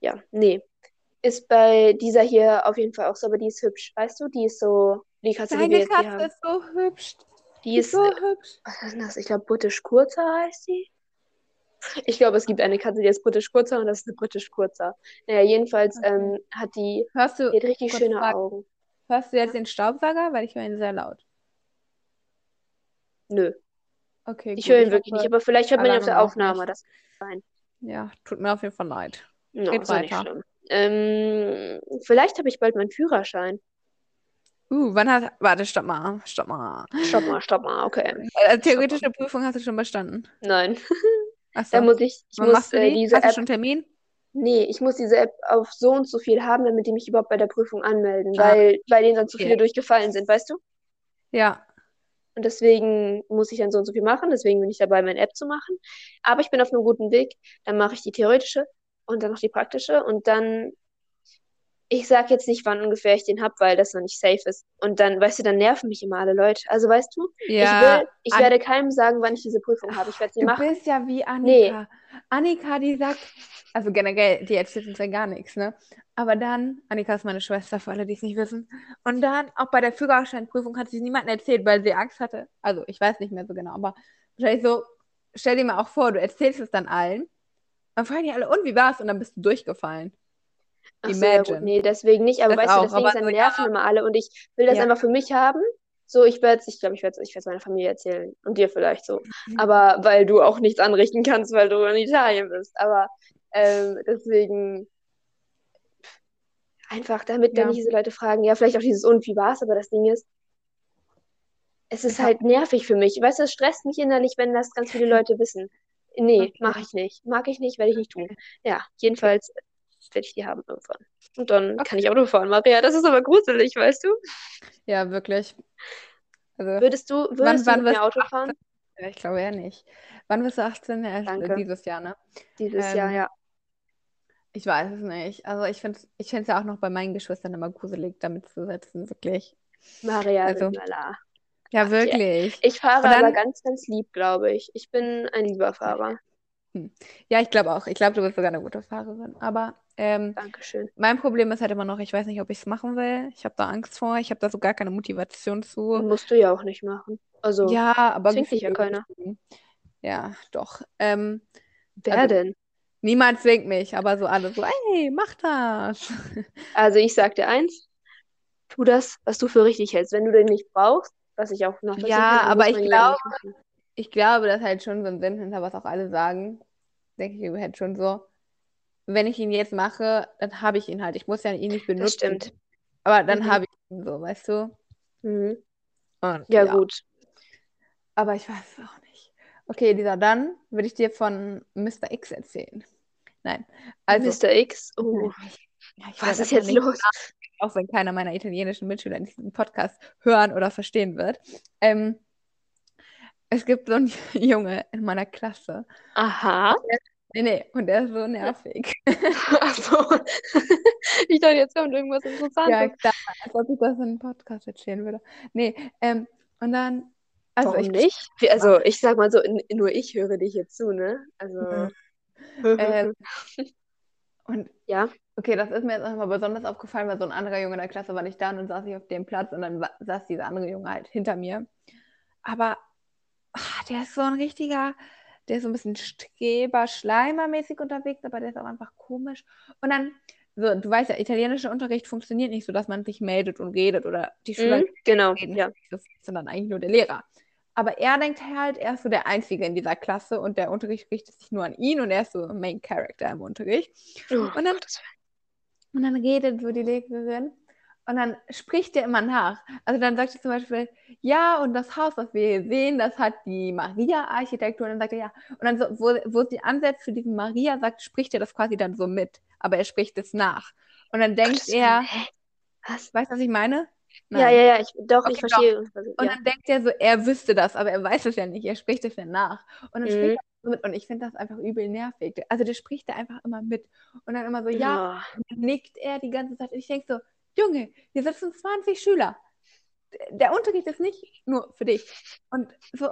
Ja, nee. Ist bei dieser hier auf jeden Fall auch so, aber die ist hübsch. Weißt du, die ist so, die Katze, die wir Deine jetzt hier Katze haben. ist so hübsch. Die Die ist so äh, hübsch. was ist denn das? Ich glaube, britisch kurzer heißt die. Ich glaube, es gibt eine Katze, die ist britisch kurzer und das ist eine britisch kurzer. Naja, jedenfalls Okay. ähm, hat die, Hörst du, die hat richtig schöne Frage. Augen. hörst du jetzt den Staubsauger? Weil ich höre ihn sehr laut. Nö, Okay, ich gut. höre ihn wirklich nicht, aber vielleicht hört man ihn auf der Aufnahme. Das Ja, tut mir auf jeden Fall leid. no, Geht weiter. Ähm, vielleicht habe ich bald meinen Führerschein. Uh, wann hast Warte, stopp mal. Stopp mal. Stopp mal, stopp mal, okay. Äh, theoretische Prüfung hast du schon bestanden. Nein. Achso. Da muss ich, ich Wann muss machst du äh, die? diese Hast du App, schon Termin? nee, ich muss diese App auf so und so viel haben, damit die mich überhaupt bei der Prüfung anmelden, Ah, weil, weil denen dann zu okay. viele durchgefallen sind, weißt du? Ja. Und deswegen muss ich dann so und so viel machen, deswegen bin ich dabei, meine App zu machen. Aber ich bin auf einem guten Weg. Dann mache ich die theoretische und dann noch die praktische und dann, ich sag jetzt nicht, wann ungefähr ich den hab, weil das noch nicht safe ist. Und dann, weißt du, dann nerven mich immer alle Leute. Also weißt du, ich Ja. will, ich An- werde keinem sagen, wann ich diese Prüfung habe. Ich werde sie Du machen. bist ja wie Nee. Annika. Annika, die sagt, also generell, die erzählt uns ja gar nichts, ne? Aber dann, Annika ist meine Schwester, für alle, die es nicht wissen. Und dann, auch bei der Führerscheinprüfung, hat sie niemandem erzählt, weil sie Angst hatte. Also, ich weiß nicht mehr so genau, aber wahrscheinlich so, stell dir mal auch vor, du erzählst es dann allen. Dann fragen die alle, und wie war's? Und dann bist du durchgefallen. Ach so, ja Imagine. nee, deswegen nicht. Aber Das weißt du, auch, deswegen aber ist dann so, nerven immer alle und ich will das Ja. einfach für mich haben. So, ich werde ich glaube, ich werde ich werde meiner Familie erzählen und dir vielleicht so. Mhm. Aber weil du auch nichts anrichten kannst, weil du in Italien bist. Aber ähm, deswegen einfach, damit dann Ja. nicht diese Leute fragen, ja, vielleicht auch dieses und wie war's, aber das Ding ist, es ist halt nervig für mich. Weißt du, es stresst mich innerlich, wenn das ganz viele Leute wissen. Nee, Okay. mache ich nicht. Mag ich nicht, werde ich nicht tun. Ja, jedenfalls werde ich die haben irgendwann. Und dann kann ich Auto fahren, Maria. Das ist aber gruselig, weißt du? Ja, wirklich. Also, Würdest du, würdest wann du mit wirst mir Auto du fahren? ja, ich glaube eher nicht. Wann bist du 18? Ja, äh, Danke. dieses Jahr, ne? Dieses Ähm, Jahr, ja. Ich weiß es nicht. Also ich finde es ich find's ja auch noch bei meinen Geschwistern immer gruselig, damit zu sitzen, wirklich. Maria also-. Ja, wirklich. Ich fahre dann- aber ganz, ganz lieb, glaube ich. Ich bin ein lieber Fahrer. Ja, ich glaube auch. Ich glaube, du bist sogar eine gute Fahrerin. Aber ähm, Dankeschön. mein Problem ist halt immer noch, ich weiß nicht, ob ich es machen will. Ich habe da Angst vor. Ich habe da so gar keine Motivation zu. Musst du ja auch nicht machen. Also, Ja, aber zwingt dich ja keiner. Ja, doch. Ähm, wer also- denn? niemand zwingt mich, aber so alle so, ey, mach das. Also, ich sag dir eins: Tu das, was du für richtig hältst. Wenn du den nicht brauchst, was ich auch nachvollziehen Ja, aber ich ja machen. Ich glaube, das halt schon so ein Sinn hinter, was auch alle sagen. Denke ich halt schon so. Wenn ich ihn jetzt mache, dann habe ich ihn halt. Ich muss ja ihn nicht benutzen. stimmt. Aber dann Mhm. habe ich ihn so, weißt du? Mhm. Und, Ja, gut. Aber ich weiß es auch nicht. Okay, Lisa, dann würde ich dir von Mr. X erzählen. Nein. Also, Mr. X, oh, ja, ich was weiß ist einfach jetzt los? Auch wenn keiner meiner italienischen Mitschüler diesen Podcast hören oder verstehen wird. Ähm, es gibt so einen Junge in meiner Klasse. Aha. Nee, nee, und der ist so nervig. Achso. ich dachte, jetzt kommt irgendwas Ja, Interessantes. klar, als ob ich das in einem Podcast erzählen würde. Nee, ähm, und dann, also Warum ich, nicht? Also, ich sag mal so, nur ich höre dich jetzt zu, ne? Also. Mhm. Ähm, und Ja. Okay, das ist mir jetzt nochmal besonders aufgefallen, weil so ein anderer Junge in der Klasse war nicht da und dann saß ich auf dem Platz und dann saß dieser andere Junge halt hinter mir. Aber ah, der ist so ein richtiger, der ist so ein bisschen Streber-Schleimer-mäßig unterwegs, aber der ist auch einfach komisch. Und dann, so, du weißt ja, italienischer Unterricht funktioniert nicht so, dass man sich meldet und redet oder die Schüler Mhm, genau, reden, ja. sondern eigentlich nur der Lehrer. Aber er denkt halt, er ist so der Einzige in dieser Klasse und der Unterricht richtet sich nur an ihn und er ist so Main Character im Unterricht. Oh, Und dann- Gottes. Und dann redet so die Lehrerin und dann spricht er immer nach. Also dann sagt sie zum Beispiel, ja, und das Haus, was wir hier sehen, das hat die Maria-Architektur. Und dann sagt er, ja. Und dann, so, wo, wo sie ansetzt für diesen Maria, sagt, spricht er das quasi dann so mit. Aber er spricht es nach. Und dann denkt Willen, er? Was? weißt du, was ich meine? Ja, Nein. ja, ja, ich, doch, ich Okay, verstehe. Und Ja. dann denkt er so, er wüsste das, aber er weiß es ja nicht. Er spricht es ja nach. Und dann Mhm. spricht er mit. Und ich finde das einfach übel nervig. Also der spricht da einfach immer mit. Und dann immer so, ja, und dann nickt er die ganze Zeit. Und ich denke so, Junge, hier sitzen 20 Schüler. Der Unterricht ist nicht nur für dich. Und so.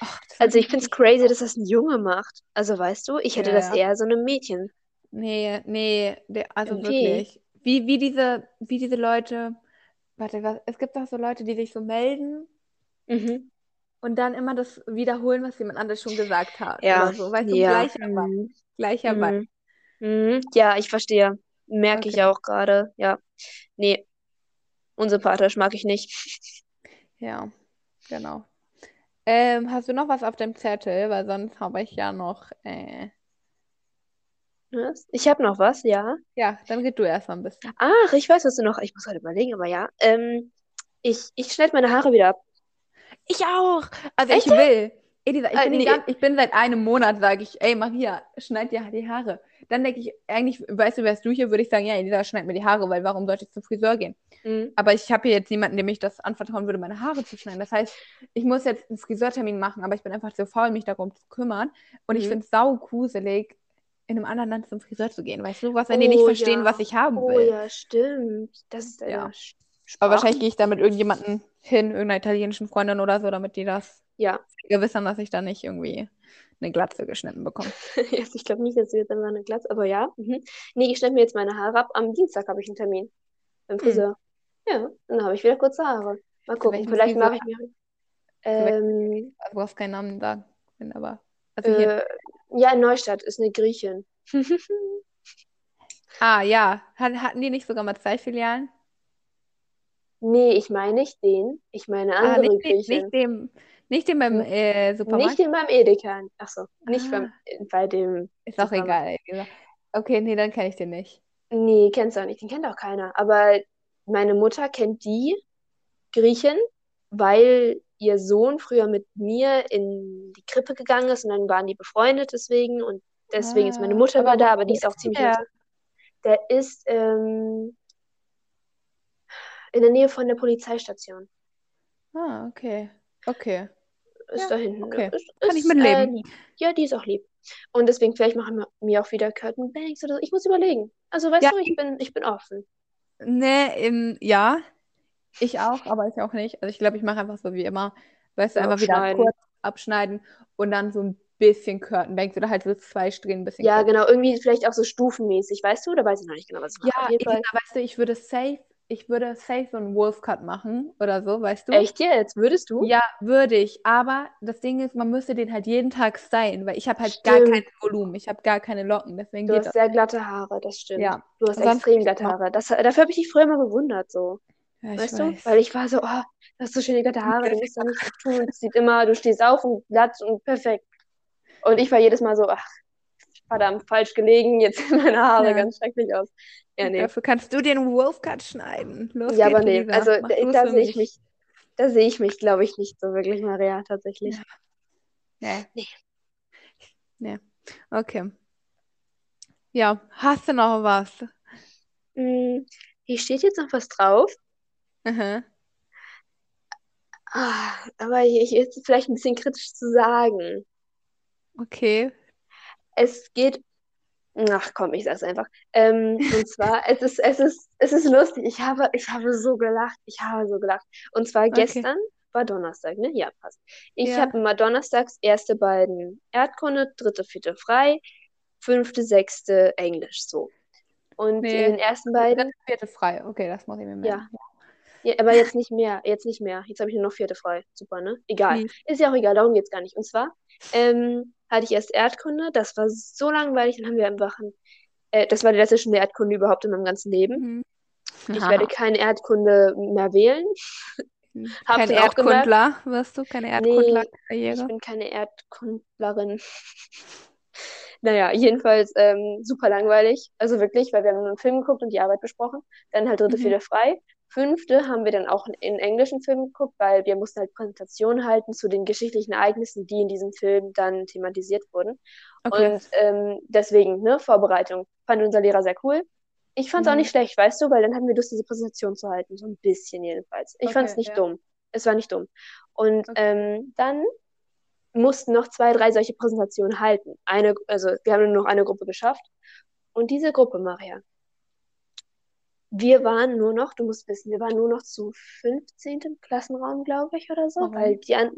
ach, Also ich finde es crazy, dass das ein Junge macht. Also weißt du, ich hätte Ja, das ja. eher so einem Mädchen. Nee, nee, der, also Irgendwie. wirklich. Wie, wie diese, wie diese Leute. Warte, was, es gibt doch so Leute, die sich so melden Mhm. Und dann immer das wiederholen, was jemand anderes schon gesagt hat. Ja, Oder so. Weißt du, ja. gleicher. Mhm. Gleicher. Mhm. Mhm. Ja, ich verstehe. Merke ich Okay. auch gerade. Ja. Nee. Unsympathisch mag ich nicht. Ja, genau. Ähm, hast du noch was auf dem Zettel? Weil sonst habe ich ja noch. Äh... Was? Ich habe noch was, ja. Ja, dann red du erst mal ein bisschen. Ach, ich weiß, was du noch. Ich muss gerade überlegen, aber ja. Ähm, ich ich schneide meine Haare wieder ab. Ich auch. Also Echt ich will. Elisa, ich Äh, bin, nee. gan- ich bin seit einem Monat, sage ich, ey Maria, schneid dir die Haare. Dann denke ich, eigentlich, weißt du, wärst du hier, würde ich sagen, ja, Elisa, schneid mir die Haare, weil warum sollte ich zum Friseur gehen? Mhm. Aber ich habe hier jetzt niemanden, dem ich das anvertrauen würde, meine Haare zu schneiden. Das heißt, ich muss jetzt einen Friseurtermin machen, aber ich bin einfach zu faul, mich darum zu kümmern. Und ich Mhm. finde es sau gruselig, in einem anderen Land zum Friseur zu gehen. Weißt du, was, wenn die nicht Oh, verstehen, ja. was ich haben Oh will. ja, stimmt. Das ist eine Ja. Sch- Aber wahrscheinlich gehe ich da mit irgendjemandem hin, irgendeiner italienischen Freundin oder so, damit die das Ja. gewissern, dass ich da nicht irgendwie eine Glatze geschnitten bekomme. Jetzt, ich glaube nicht, dass du jetzt einmal eine Glatze, aber ja. Mhm. Nee, ich schneide mir jetzt meine Haare ab. Am Dienstag habe ich einen Termin beim Hm. Friseur. Ja, dann habe ich wieder kurze Haare. Mal gucken, vielleicht mache ich mir. Ähm, Also, du brauchst keinen Namen sagen. Aber. Also äh, ja, in Neustadt ist eine Griechin. Ah, ja. Hat, hatten die nicht sogar mal zwei Filialen? Nee, ich meine nicht den. Ich meine Ah, andere nicht, den- Griechin. nicht dem, nicht dem beim N- äh, Supermarkt. Nicht den beim Edeka. Ach so, nicht Ah. beim, bei dem. Ist auch Supermarkt. egal. Okay, nee, dann kenne ich den nicht. Nee, kennst du auch nicht. Den kennt auch keiner. Aber meine Mutter kennt die Griechin, weil ihr Sohn früher mit mir in die Krippe gegangen ist und dann waren die befreundet deswegen und deswegen ist meine Ah, Mutter aber immer da, aber die ist auch ziemlich der? Der ist ähm, in der Nähe von der Polizeistation. Ah, okay. Okay. Ist Ja, da hinten. okay. Ist, Kann ich mitleben. Äh. Ja, die ist auch lieb. Und deswegen, vielleicht machen wir mir auch wieder Curtain Banks oder so. Ich muss überlegen. Also, weißt Ja, du, ich bin, ich bin offen. Ne, ähm, ja. Ich auch, aber ich auch nicht. Also ich glaube, ich mache einfach so wie immer. Weißt du, Ja, einfach wieder abschneiden. kurz abschneiden und dann so ein bisschen Curtain oder halt so zwei Strähnen ein bisschen Ja, kurz. genau, irgendwie vielleicht auch so stufenmäßig, weißt du? Da weiß ich noch nicht genau, was ich mache. Ja, Fall. weißt du, ich würde safe, ich würde safe so einen Wolfcut machen oder so, weißt du? Echt jetzt? Würdest du? Ja, würde ich. Aber das Ding ist, man müsste den halt jeden Tag stylen, weil ich habe halt gar Stimmt. kein Volumen. Ich habe gar keine Locken, deswegen Du geht hast das. sehr glatte Haare, das stimmt. Ja. Du hast extrem glatte. Haare. Das, dafür habe ich dich früher immer bewundert, so. Ja, Weißt du? weiß. Weil ich war so, oh, du hast so schöne glatte Haare, du musst da nichts tun. Es sieht immer, du stehst auf und glatt und perfekt. Und ich war jedes Mal so, ach, verdammt, falsch gelegen, jetzt sehen meine Haare Ja. ganz schrecklich aus. Ja, nee. Dafür kannst du den Wolfcut schneiden. Los Ja, aber nee, Elisa. also Mach da, da sehe ich mich. da sehe ich mich, glaube ich, nicht so wirklich, Maria, tatsächlich. Nee. Nee. Nee. Okay. Ja, hast du noch was? Hm, hier steht jetzt noch was drauf. Aha. Ah, aber ich ist es vielleicht ein bisschen kritisch zu sagen. Okay. Es geht, ach komm, ich sag's einfach. Ähm, und zwar, es ist, es ist, es ist lustig. Ich habe, ich habe so gelacht. Ich habe so gelacht. Und zwar Okay. gestern war Donnerstag, ne? Ja, passt. Ich Ja. habe immer donnerstags erste beiden Erdkunde, dritte, vierte frei, fünfte, sechste Englisch, so. Und in Nee. den ersten beiden, Dritte, vierte frei. Okay, das muss ich mir ja. merken. Ja, aber jetzt nicht mehr, jetzt nicht mehr. Jetzt habe ich nur noch vierte frei. Super, ne? Egal. Wie? Ist ja auch egal, darum geht's gar nicht. Und zwar ähm, hatte ich erst Erdkunde. Das war so langweilig. Dann haben wir einfach ein, äh, das war die letzte Stunde Erdkunde überhaupt in meinem ganzen Leben. Mhm. Ich werde keine Erdkunde mehr wählen. Kein. Erdkundler, wirst du? Keine Nee, Erdkundler-Karriere? ich bin keine Erdkundlerin. Naja, jedenfalls ähm, super langweilig. Also wirklich, weil wir haben einen Film geguckt und die Arbeit besprochen. Dann halt dritte, Mhm. vierte frei. Fünfte haben wir dann auch einen englischen Film geguckt, weil wir mussten halt Präsentationen halten zu den geschichtlichen Ereignissen, die in diesem Film dann thematisiert wurden. Okay. Und ähm, deswegen, ne, Vorbereitung. Fand unser Lehrer sehr cool. Ich fand es auch Mhm. nicht schlecht, weißt du, weil dann hatten wir Lust, diese Präsentation zu halten. So ein bisschen jedenfalls. Ich fand es Okay, nicht ja. dumm. Es war nicht dumm. Und Okay. ähm, dann mussten noch zwei, drei solche Präsentationen halten. Eine, also wir haben nur noch eine Gruppe geschafft. Und diese Gruppe, Maria, wir waren nur noch, du musst wissen, wir waren nur noch zu 15. im Klassenraum, glaube ich, oder so, Warum? weil die an,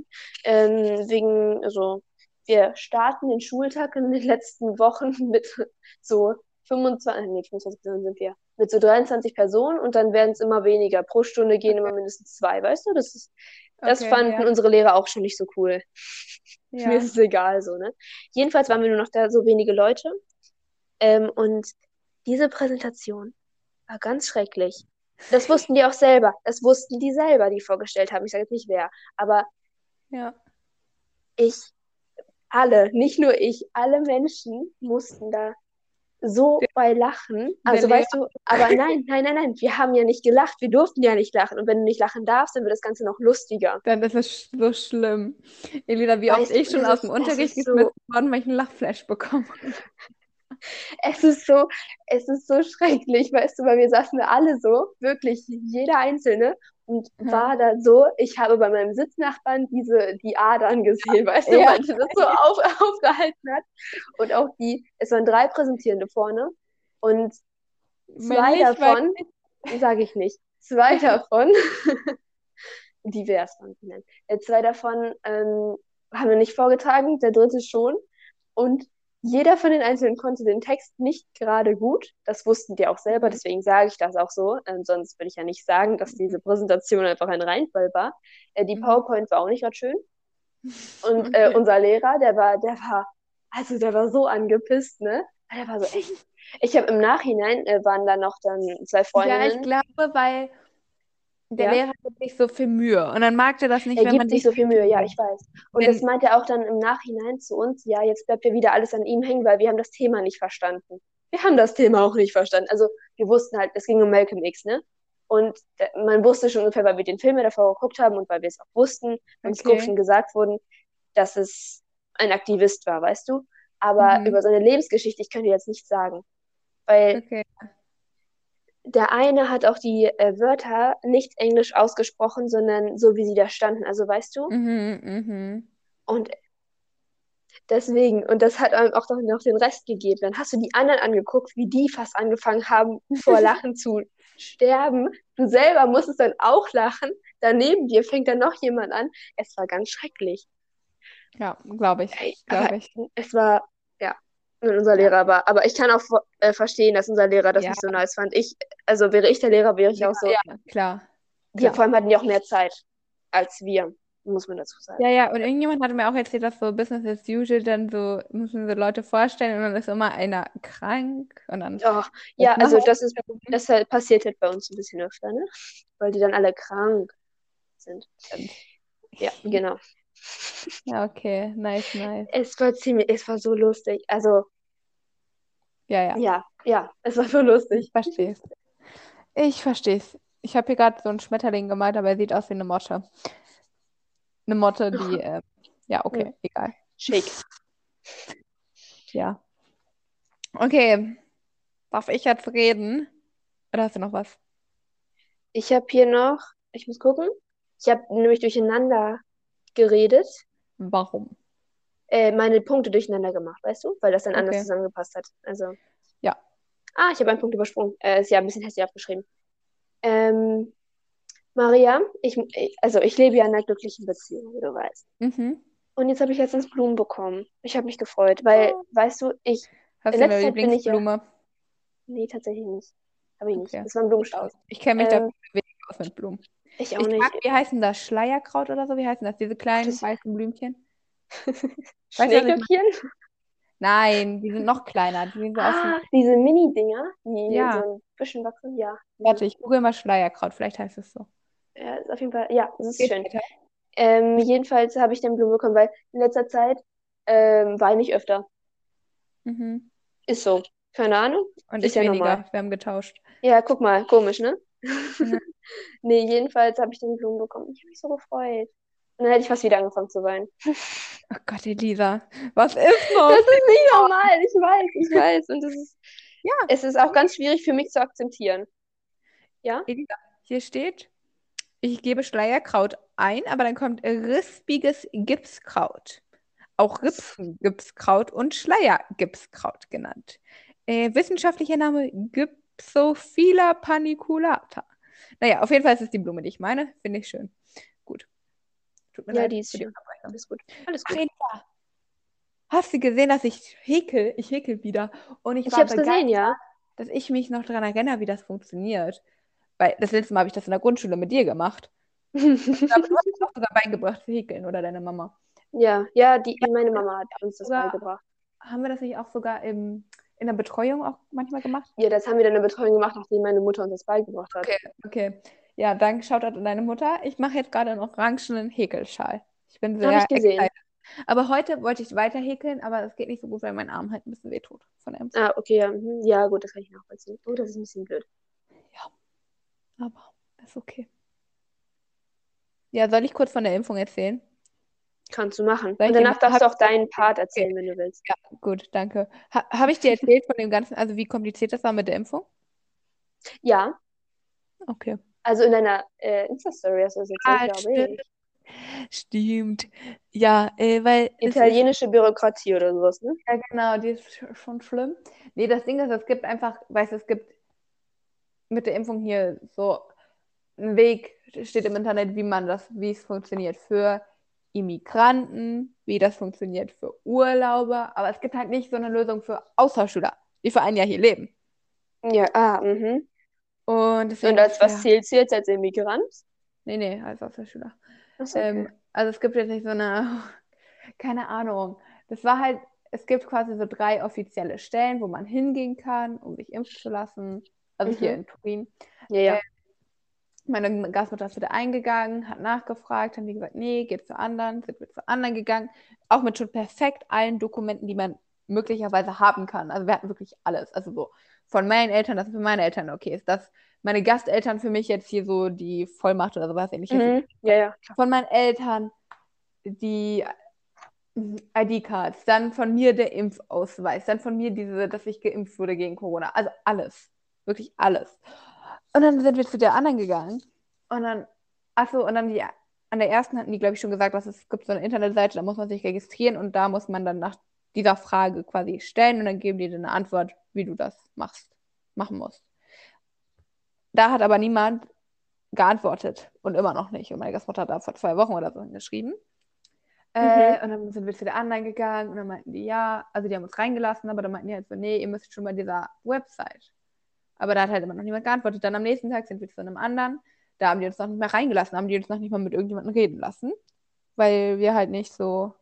ähm, wegen, also wir starten den Schultag in den letzten Wochen mit so 25, nee, 25 Personen sind wir, mit so 23 Personen und dann werden es immer weniger. Pro Stunde gehen immer mindestens zwei, weißt du? Das ist, das Okay, fanden ja. unsere Lehrer auch schon nicht so cool. Ja. Mir ist es egal, so, ne? Jedenfalls waren wir nur noch da so wenige Leute. Ähm, und diese Präsentation war ganz schrecklich. Das wussten die auch selber. Das wussten die selber, die vorgestellt haben. Ich sage jetzt nicht wer. Aber Ja. ich, alle, nicht nur ich, alle Menschen mussten da so bei lachen. Also weißt du, aber nein, nein, nein, nein, wir haben ja nicht gelacht. Wir durften ja nicht lachen. Und wenn du nicht lachen darfst, dann wird das Ganze noch lustiger. Dann ist es so schlimm. Elina, wie oft Weißt du, ich schon aus dem Unterricht so- geschmissen worden, weil ich einen Lachflash bekommen habe. Es ist so, es ist so schrecklich, weißt du, weil wir saßen da alle so, wirklich jeder Einzelne und Ja. war da so, ich habe bei meinem Sitznachbarn diese, die Adern gesehen, weißt du, Ja. weil sie das so auf, aufgehalten hat. Und auch die, es waren drei Präsentierende vorne und zwei Männlich, davon, sage ich nicht, zwei davon, divers waren sie nennen, äh, zwei davon ähm, haben wir nicht vorgetragen, der dritte schon. Und jeder von den Einzelnen konnte den Text nicht gerade gut. Das wussten die auch selber, deswegen sage ich das auch so. Ähm, sonst würde ich ja nicht sagen, dass diese Präsentation einfach ein Reinfall war. Äh, die Mhm. PowerPoint war auch nicht gerade schön. Und äh, Okay. unser Lehrer, der war, der war, also der war so angepisst, ne? Der war so echt. Ich habe im Nachhinein äh, waren da noch dann zwei Ja, ich Freundinnen. glaube, weil der Ja? Lehrer gibt sich so viel Mühe. Und dann mag der das nicht, Er wenn man gibt sich nicht so viel Mühe, ja, ich weiß. Und Wenn- das meint er auch dann im Nachhinein zu uns, ja, jetzt bleibt ja wieder alles an ihm hängen, weil wir haben das Thema nicht verstanden. Wir haben das Thema auch nicht verstanden. Also wir wussten halt, es ging um Malcolm X, ne? Und da- man wusste schon ungefähr, weil wir den Film ja davor geguckt haben und weil wir es auch wussten, und es grob Okay. schon gesagt wurden, dass es ein Aktivist war, weißt du? Aber Mhm. über seine Lebensgeschichte, ich könnte jetzt nichts sagen. Weil Okay. Der eine hat auch die äh, Wörter nicht englisch ausgesprochen, sondern so, wie sie da standen. Also weißt du? Mhm, mhm. Und deswegen, und das hat einem auch noch den Rest gegeben. Dann hast du die anderen angeguckt, wie die fast angefangen haben, vor Lachen zu sterben. Du selber musstest dann auch lachen. Daneben dir fängt dann noch jemand an. Es war ganz schrecklich. Ja, glaube ich. Aber ich. es war, ja, und unser Lehrer war. Aber ich kann auch äh, verstehen, dass unser Lehrer das Ja. nicht so nice fand. Ich, also wäre ich der Lehrer, wäre ich auch so. Ja, klar. Wir, vor allem hatten die auch mehr Zeit als wir, muss man dazu sagen. Ja, ja, und irgendjemand hatte mir auch erzählt, dass so Business as usual dann so, müssen so Leute vorstellen und dann ist immer einer krank und dann. Oh, ja, also das ist, das halt passiert halt bei uns ein bisschen öfter, ne? Weil die dann alle krank sind. Ja, genau. Ja, okay. Nice, nice. Es war ziemlich, es war so lustig. Also, Ja, ja. ja, ja, es war so lustig. Ich verstehe es. Ich verstehe es. Ich habe hier gerade so einen Schmetterling gemalt, aber er sieht aus wie eine Motte. Eine Motte, die, äh, ja, okay, Ja. egal. Shake. Ja. Okay. Darf ich jetzt reden? Oder hast du noch was? Ich habe hier noch, ich muss gucken. Ich habe nämlich durcheinander geredet, Warum? Äh, meine Punkte durcheinander gemacht, weißt du? Weil das dann anders Okay. zusammengepasst hat. Also. Ja. Ah, ich habe einen Punkt übersprungen. Äh, ist ja ein bisschen hässlich aufgeschrieben. Ähm, Maria, ich, also ich lebe ja in einer glücklichen Beziehung, wie du weißt. Mhm. Und jetzt habe ich letztens Blumen bekommen. Ich habe mich gefreut, weil, Oh. weißt du, ich, Hast In du eine Zeit ich ja- Lieblingsblume? nee, tatsächlich nicht. Habe ich nicht. Okay. Das war ein Blumenstrauß. Ich kenne mich da Ähm, wenig aus mit Blumen. Ich auch Ich nicht. mag, wie heißen das? Schleierkraut oder so? Wie heißen das? Diese kleinen das- weißen Blümchen? Schneeglöckchen? Nein, die sind noch kleiner. Die sind so. Ah, diese Mini-Dinger, die Ja. so ein bisschen wachsen. Ja. Warte, ich google mal Schleierkraut. Vielleicht heißt es so. Ja, ist auf jeden Fall, ja, das ist Geht schön. Ähm, jedenfalls habe ich dann Blumen bekommen, weil in letzter Zeit ähm, weine ich öfter. Mhm. Ist so. Keine Ahnung. Und Ist ich ja weniger. normal. Wir haben getauscht. Ja, guck mal, komisch, ne? Mhm. Nee, jedenfalls habe ich dann Blumen bekommen. Ich habe mich so gefreut. Dann hätte ich fast wieder angefangen zu weinen. Oh Gott, Elisa. Was ist los? Das ist nicht normal, ich weiß, ich weiß. Und das ist, Ja. es ist auch ganz schwierig für mich zu akzeptieren. Ja? Elisa, hier steht, ich gebe Schleierkraut ein, aber dann kommt rispiges Gipskraut. Auch Ripsengipskraut und Schleiergipskraut genannt. Äh, wissenschaftlicher Name Gypsophila paniculata. Naja, auf jeden Fall ist es die Blume, die ich meine. Finde ich schön. Tut mir Ja, leid die ist für die. Unterbrechung. Alles gut. Alles Ach, gut. Elisa, hast du gesehen, dass ich häkel? Ich häkel wieder. Und ich Ich war habe es gesehen, ja. dass ich mich noch daran erinnere, wie das funktioniert. Weil das letzte Mal habe ich das in der Grundschule mit dir gemacht. Aber du hast mir auch sogar beigebracht zu häkeln oder deine Mama. Ja, ja, die, meine Mama hat uns das Sogar- beigebracht. Haben wir das nicht auch sogar im, in der Betreuung auch manchmal gemacht? Ja, das haben wir dann in der Betreuung gemacht, nachdem meine Mutter uns das beigebracht hat. Okay, okay. Ja, dann schaut an deine Mutter. Ich mache jetzt gerade einen orangenen Häkelschal. Ich bin sehr Hab ich gesehen. excited. Aber heute wollte ich weiter häkeln, aber es geht nicht so gut, weil mein Arm halt ein bisschen wehtut von dem. Ah, okay, ja. mhm. Ja, gut, das kann ich nachvollziehen. Oh, das ist ein bisschen blöd. Aber ist okay. Ja, soll ich kurz von der Impfung erzählen? Kannst du machen. Und danach darfst du auch deinen Part erzählen, wenn du willst. Ja, gut, danke. Ha Habe ich dir erzählt von dem Ganzen, also wie kompliziert das war mit der Impfung? Ja, Okay. Also in deiner äh, Insta-Story hast du das Ah, erzählt, glaube stimmt. ich. Stimmt. Ja, äh, weil es ist, Italienische Bürokratie oder sowas, ne? ja genau, die ist sch- schon schlimm. Nee, das Ding ist, es gibt einfach, weißt du, es gibt mit der Impfung hier so einen Weg, steht im Internet, wie man das, wie es funktioniert für Immigranten, wie das funktioniert für Urlauber, aber es gibt halt nicht so eine Lösung für Austauschschüler, die für ein Jahr hier leben. Ja, ah, mhm. Und deswegen Und als was ja- zählst du jetzt als Immigrant? Nee, nee, als Austauschschüler. Achso, okay. Ähm, also es gibt jetzt nicht so eine, keine Ahnung. Das war halt, es gibt quasi so drei offizielle Stellen, wo man hingehen kann, um sich impfen zu lassen. Also Mhm. hier in Turin. ja, ja. äh, Meine Gastmutter ist wieder eingegangen, hat nachgefragt, haben die gesagt, nee, geht zu anderen, sind wir zu anderen gegangen. Auch mit schon perfekt allen Dokumenten, die man möglicherweise haben kann. Also wir hatten wirklich alles. Also so von meinen Eltern, das für meine Eltern okay ist. Das meine Gasteltern für mich jetzt hier so die Vollmacht oder sowas ähnliches. Mhm. Ja, ja. Von meinen Eltern die ID-Cards, dann von mir der Impfausweis, dann von mir diese, dass ich geimpft wurde gegen Corona. Also alles. Wirklich alles. Und dann sind wir zu der anderen gegangen. Und dann, achso, und dann die, an der ersten hatten die, glaube ich, schon gesagt, dass es gibt so eine Internetseite, da muss man sich registrieren und da muss man dann nach dieser Frage quasi stellen und dann geben die dir eine Antwort, wie du das machst, machen musst. Da hat aber niemand geantwortet und immer noch nicht. Und meine Gastmutter hat da vor zwei Wochen oder so geschrieben. Äh, und dann sind wir zu der anderen gegangen und dann meinten die, ja, also die haben uns reingelassen, aber dann meinten die halt so, nee, ihr müsst schon bei dieser Website. Aber da hat halt immer noch niemand geantwortet. Dann am nächsten Tag sind wir zu einem anderen, da haben die uns noch nicht mehr reingelassen, haben die uns noch nicht mal mit irgendjemandem reden lassen, weil wir halt nicht so.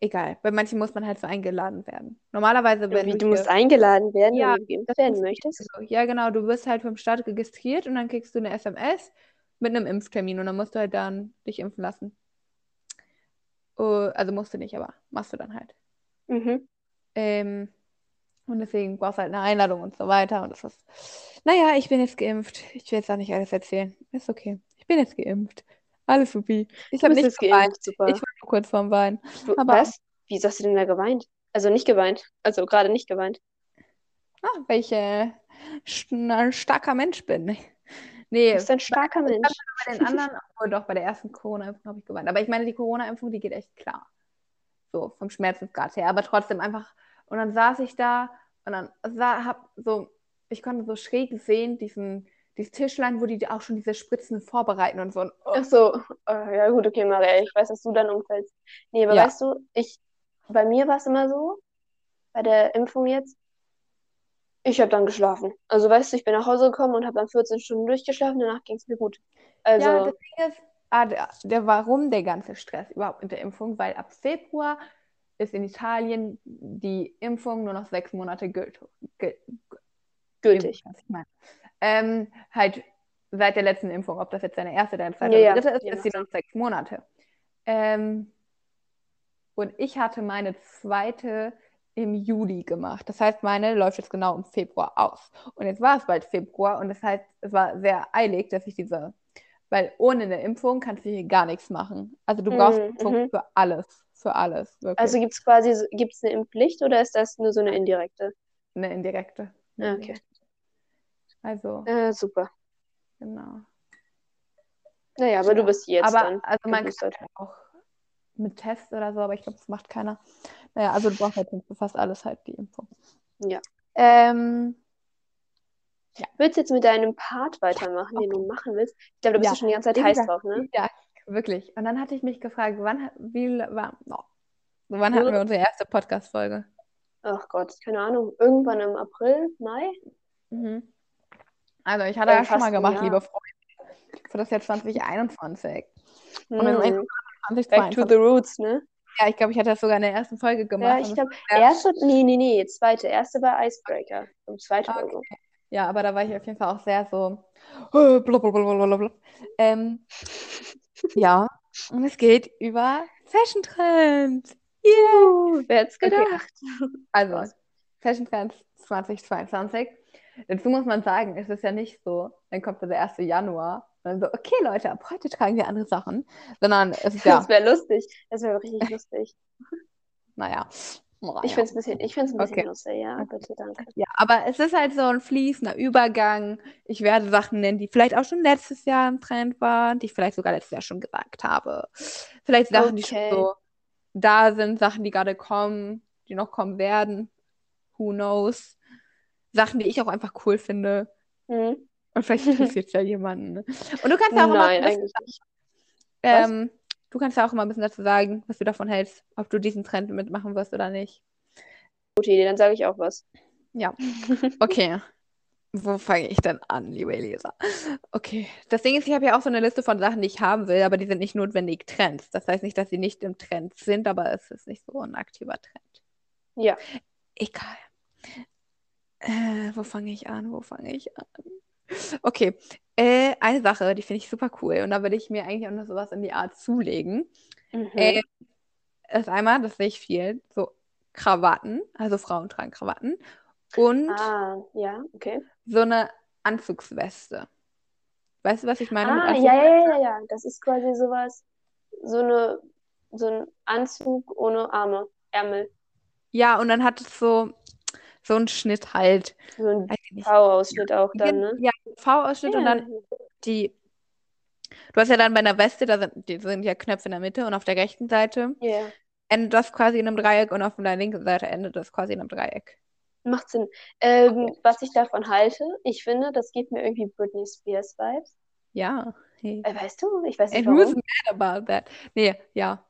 Egal, bei manchen muss man halt so eingeladen werden. Normalerweise, wenn Wie, du du hier- musst eingeladen werden, Ja, wenn du geimpft werden möchtest. Ja, genau, du wirst halt vom Staat registriert und dann kriegst du eine SMS mit einem Impftermin und dann musst du halt dann dich impfen lassen. Oh, also musst du nicht, aber machst du dann halt. Mhm. Ähm, und deswegen brauchst du halt eine Einladung und so weiter. Und das ist, naja, ich bin jetzt geimpft. Ich will jetzt auch nicht alles erzählen. Ist okay. Ich bin jetzt geimpft. Alles supi. Ich habe nicht geweint. super. Ich war nur kurz vorm Weinen. Aber- was? Wieso hast du denn da geweint? Also nicht geweint. Also gerade nicht geweint. Ah, weil ich äh, ein starker Mensch bin. Nee, Du bist ein starker ich Mensch. bei den anderen, obwohl doch bei der ersten Corona-Impfung habe ich geweint. Aber ich meine, die Corona-Impfung, die geht echt klar. So, vom Schmerzensgrad her. Aber trotzdem einfach. Und dann saß ich da und dann sah, hab so, ich konnte so schräg sehen, diesen, dieses Tischlein, wo die auch schon diese Spritzen vorbereiten und so. Und, oh, Ach so, äh, ja gut, okay, Maria, ich weiß, dass du dann umfällst. Nee, aber Ja. weißt du, ich, bei mir war es immer so, bei der Impfung jetzt, ich habe dann geschlafen. Also weißt du, ich bin nach Hause gekommen und habe dann 14 Stunden durchgeschlafen, danach ging es mir gut. Also, ja, das Ding ist, ah, der, der, warum der ganze Stress überhaupt mit der Impfung? Weil ab Februar ist in Italien die Impfung nur noch sechs Monate gült, Gültig. was ich meine. Ähm, halt seit der letzten Impfung, ob das jetzt deine erste, deine zweite Ja, oder ja. dritte ist, Ja, ist sie noch sechs Monate. Ähm, und ich hatte meine zweite im Juli gemacht. Das heißt, meine läuft jetzt genau im Februar aus. Und jetzt war es bald Februar und das heißt, es war sehr eilig, dass ich diese, weil ohne eine Impfung kannst du hier gar nichts machen. Also du brauchst Mhm, Impfung mhm. für alles, für alles, wirklich. Also gibt es quasi so- gibt's eine Impfpflicht oder ist das nur so eine indirekte? eine indirekte. Ah, okay. Also, Äh, super. genau. Naja, aber du Ja. bist jetzt aber dann also man kann auch mit Test oder so, aber ich glaube, das macht keiner. Naja, also du brauchst halt für fast alles halt die Impfung. Ja. Ähm, Willst du jetzt mit deinem Part weitermachen, den du machen willst? Ich glaube, da bist Ja. du schon die ganze Zeit heiß drauf, ne? Ja, wirklich. Und dann hatte ich mich gefragt, wann, wie, war, oh, wann hatten Ja. wir unsere erste Podcast-Folge? Ach Gott, keine Ahnung. Irgendwann im April, Mai? Mhm. Also ich hatte ja schon mal gemacht, liebe Freunde, für das Jahr 2021. Und wir sind Hm. jetzt Back to 2022. the roots, ne? Ja, ich glaube, ich hatte das sogar in der ersten Folge gemacht. Ja, und ich glaube, erste, nee, nee, nee, zweite. Erste war Icebreaker. Und zweite Ah, oder so. Ja, aber da war ich auf jeden Fall auch sehr so. blablabla. Ähm, ja, und es geht über Fashion Trends. Uh, wer hätte es Okay. gedacht? Also, Krass. Fashion Trends 2022. Dazu muss man sagen, es ist ja nicht so, dann kommt so der 1. Januar und dann so, okay Leute, ab heute tragen wir andere Sachen, sondern es ist ja, Das wäre lustig. Das wäre richtig lustig. naja. naja. Ich finde es ein bisschen, ich find's ein bisschen Okay. lustig, ja, bitte, danke. Ja, aber es ist halt so ein fließender Übergang. Ich werde Sachen nennen, die vielleicht auch schon letztes Jahr im Trend waren, die ich vielleicht sogar letztes Jahr schon gesagt habe. Vielleicht Sachen, die schon Okay. so da sind, Sachen, die gerade kommen, die noch kommen werden. Who knows? Sachen, die ich auch einfach cool finde. Hm? Und vielleicht interessiert es ja jemanden. Ne? Und du kannst ja auch Nein, ein bisschen, ähm, du kannst ja auch immer ein bisschen dazu sagen, was du davon hältst, ob du diesen Trend mitmachen wirst oder nicht. Gute Idee, dann sage ich auch was. Ja. Okay. Wo fange ich denn an, liebe Elisa? Okay. Das Ding ist, ich habe ja auch so eine Liste von Sachen, die ich haben will, aber die sind nicht notwendig Trends. Das heißt nicht, dass sie nicht im Trend sind, aber es ist nicht so ein aktiver Trend. Ja. Egal. Äh, wo fange ich an? Wo fange ich an? Okay. Äh, eine Sache, die finde ich super cool und da würde ich mir eigentlich auch noch sowas in die Art zulegen. Mhm. Äh, ist einmal, das sehe ich viel, so Krawatten, also Frauen tragen Krawatten und Ah, ja, okay. so eine Anzugsweste. Weißt du, was ich meine Ah, ja, ja, ja, ja. Das ist quasi sowas, so eine, so ein Anzug ohne Arme, Ärmel. Ja, und dann hat es so, so einen Schnitt halt. So ein. V-Ausschnitt auch dann, ne? Ja, V-Ausschnitt und Ja. dann die. Du hast ja dann bei einer Weste, da sind, die sind ja Knöpfe in der Mitte und auf der rechten Seite Ja, endet das quasi in einem Dreieck und auf der linken Seite endet das quasi in einem Dreieck. macht Sinn. Ähm, was ich davon halte, ich finde, das gibt mir irgendwie Britney Spears Vibes. Ja. Hey. Äh, weißt du, ich weiß nicht And who's warum, mad about that? Nee, ja.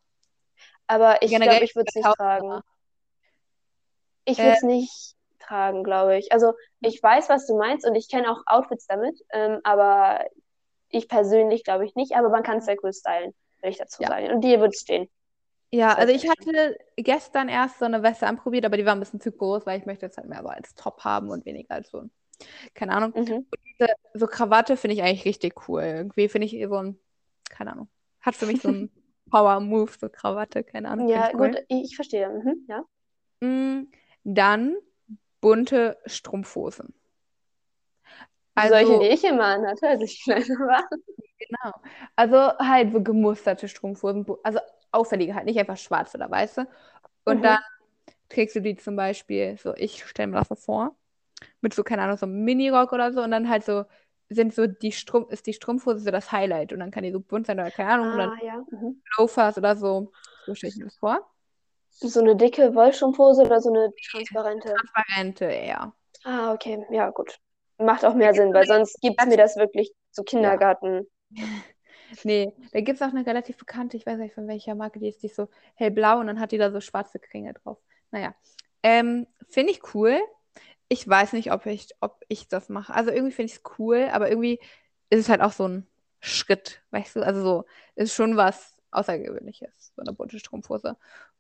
aber ich glaube, ich würde es nicht tragen. Ich Äh, würde es nicht tragen, glaube ich. Also ich weiß, was du meinst und ich kenne auch Outfits damit, ähm, aber ich persönlich glaube ich nicht, aber man kann es sehr cool stylen, will ich dazu Ja. sagen. Und dir wird es stehen. Ja, also ich hatte gestern erst so eine Weste anprobiert, aber die war ein bisschen zu groß, weil ich möchte jetzt halt mehr so als Top haben und weniger als so, ein- keine Ahnung. Mhm. Diese, so Krawatte finde ich eigentlich richtig cool. Irgendwie finde ich so ein, keine Ahnung, hat für mich so einen Power-Move, so Krawatte, keine Ahnung. Ja, ich cool. gut, ich, ich verstehe. Mhm, ja. Mm, Dann bunte Strumpfhosen. Solche, Also, die ich immer anhatte, als ich kleiner war. genau. Also halt so gemusterte Strumpfhosen, also auffällige halt, nicht einfach schwarz oder weiße. Und Mhm. dann trägst du die zum Beispiel, so ich stelle mir das so vor, mit so, keine Ahnung, so einem Minirock oder so und dann halt so sind so die Strumpf, ist die Strumpfhose so das Highlight und dann kann die so bunt sein oder keine Ahnung Ah, ja. Mhm. Loafers oder so. So stelle ich mir das vor. So eine dicke Wollstrumpfhose oder so eine transparente? Transparente eher. Ah, okay. Ja, gut. Macht auch mehr Sinn, weil sonst gibt es mir das wirklich so Kindergarten. Nee, da gibt es auch eine relativ bekannte, ich weiß nicht von welcher Marke, die ist, die ist so hellblau und dann hat die da so schwarze Kringel drauf. Naja, ähm, finde ich cool. Ich weiß nicht, ob ich, ob ich das mache. Also irgendwie finde ich es cool, aber irgendwie ist es halt auch so ein Schritt, weißt du? Also so, ist schon was Außergewöhnliches, so eine bunte Strumpfhose.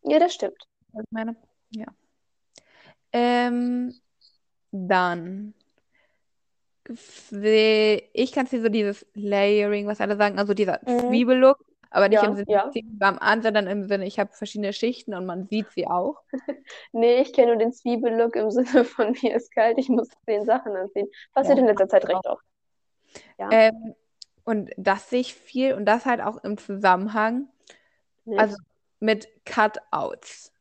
Ja, das stimmt. Ich meine? Ja. Ähm, dann ich kann es dir so dieses Layering, was alle sagen, also dieser Mhm. Zwiebellook, aber nicht Ja, im Sinne, ja. sie warm an, sondern im Sinne, ich habe verschiedene Schichten und man sieht sie auch. Nee, ich kenne nur den Zwiebellook im Sinne von mir ist kalt, ich muss zehn Sachen anziehen. Passiert Ja. in letzter Zeit recht oft. Ja, Ähm, und das sehe ich viel und das halt auch im Zusammenhang, nicht? also mit Cutouts.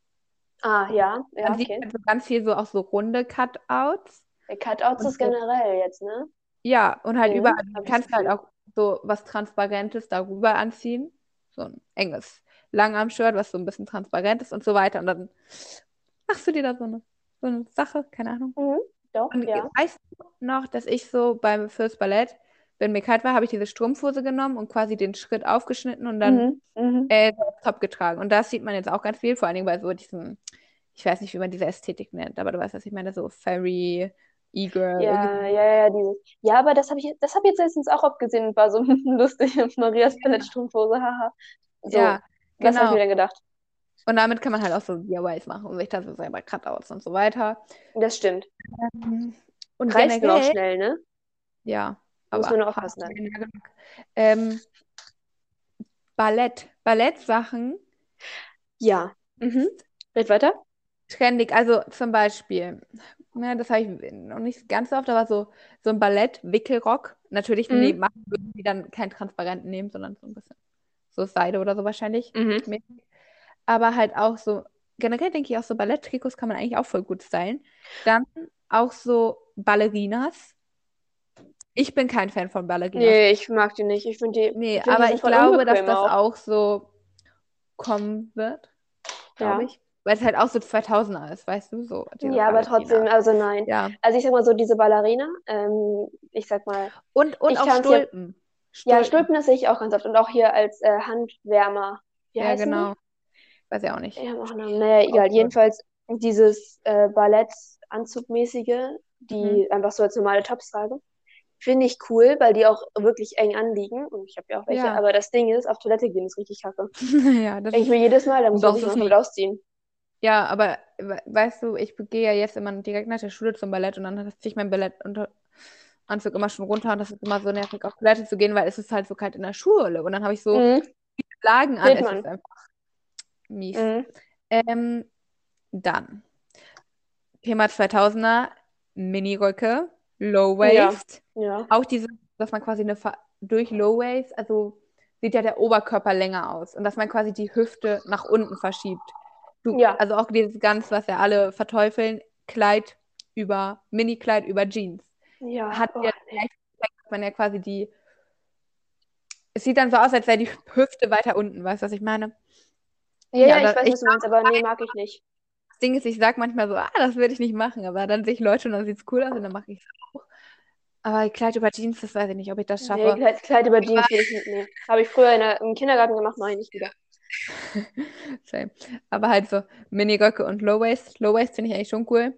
Ah, ja, ja, Man sieht okay. halt so ganz viel so auch so runde Cutouts. Cutouts Und ist so- generell jetzt, ne? Ja, und halt Mhm, überall, du kannst halt auch so was Transparentes darüber anziehen. So ein enges Langarm-Shirt, was so ein bisschen transparent ist und so weiter. Und dann machst du dir da so eine, so eine Sache, keine Ahnung. Mhm, doch, Und ja. weißt du noch, dass ich so beim fürs Ballett, wenn mir kalt war, habe ich diese Strumpfhose genommen und quasi den Schritt aufgeschnitten und dann Mhm, mhm. äh, Top getragen. Und das sieht man jetzt auch ganz viel, vor allen Dingen bei so diesem, ich weiß nicht, wie man diese Ästhetik nennt, aber du weißt, was ich meine, so Fairy, E-Girl. Ja, ja, ja, dieses. Ja, aber das habe ich, das habe ich jetzt letztens auch oft gesehen und war so lustig. Marias Ballettstrumpfhose, haha. So, Ja, was habe ich genau. mir denn gedacht? Und damit kann man halt auch so DIYs machen und sich da so selber Cutouts und so weiter. Das stimmt. Und Reißt nur auch schnell, ne? ja, Muss aber man nur aufpassen dann. schnell genug. Ähm, Ballett, Ballettsachen Ja. Mhm. Red weiter. trendig, also zum Beispiel, ne, das habe ich noch nicht ganz so oft, aber so, so ein Ballett-Wickelrock. Natürlich Mhm. nee, machen würden die dann keinen transparenten nehmen, sondern so ein bisschen so Seide oder so wahrscheinlich. Mhm. Aber halt auch so, generell denke ich auch so Ballett-Trikots kann man eigentlich auch voll gut stylen. Dann auch so Ballerinas. Ich bin kein Fan von Ballerinas. Nee, ich mag die nicht. Ich finde die, Nee, find, die aber sind ich glaube, dass das auch. so kommen wird, glaube Ja. ich. Weil es halt auch so 2000er ist, weißt du, so Ja, aber Ballerina. trotzdem, also nein. Ja. Also ich sag mal so, diese Ballerina, ähm, ich sag mal, Und, und auch kann's ja- Stulpen. ja, Stülpen, das sehe ich auch ganz oft. Und auch hier als äh, Handwärmer. Wie Ja, genau. Weiß ich auch nicht. die? Die haben auch Namen. Naja, egal. So. Jedenfalls dieses äh, Ballettanzugmäßige, die Mhm. einfach so als normale Tops trage. Finde ich cool, weil die auch wirklich eng anliegen. Und ich habe ja auch welche. Ja. Aber das Ding ist, auf Toilette gehen ist richtig kacke. ja, das Denke ich mir jedes Mal, da muss sich das komplett ausziehen. Ja, aber we- weißt du, ich gehe ja jetzt immer direkt nach der Schule zum Ballett und dann ziehe ich meinen Ballettanzug immer schon runter und das ist immer so nervig, auf Toilette zu gehen, weil es ist halt so kalt in der Schule und dann habe ich so Mhm. Lagen an, es man. ist einfach mies. Mhm. Ähm, dann Thema 2000er, Miniröcke, Low Waist, Ja. auch diese, dass man quasi eine durch Low Waist, also sieht ja der Oberkörper länger aus und dass man quasi die Hüfte nach unten verschiebt. Du, Ja. Also auch dieses ganz, was ja alle verteufeln, Kleid über, Mini-Kleid über Jeans. Ja. Hat oh, ja nee. dass man ja quasi die, es sieht dann so aus, als wäre die Hüfte weiter unten, weißt du, was ich meine? Ja, Ja, ja, ich weiß, was du meinst, aber nee, mag ich nicht. Das Ding ist, ich sage manchmal so, ah, das würde ich nicht machen, aber dann sehe ich Leute und dann sieht es cool aus und dann mache ich es auch. Aber Kleid über Jeans, das weiß ich nicht, ob ich das Nee, schaffe. Kleid, Kleid über Jeans will ich nicht. Nee. Habe ich früher in der, im Kindergarten gemacht, mache ich nicht wieder. Same. Aber halt so Miniröcke und Low Waist. Low Waist finde ich eigentlich schon cool.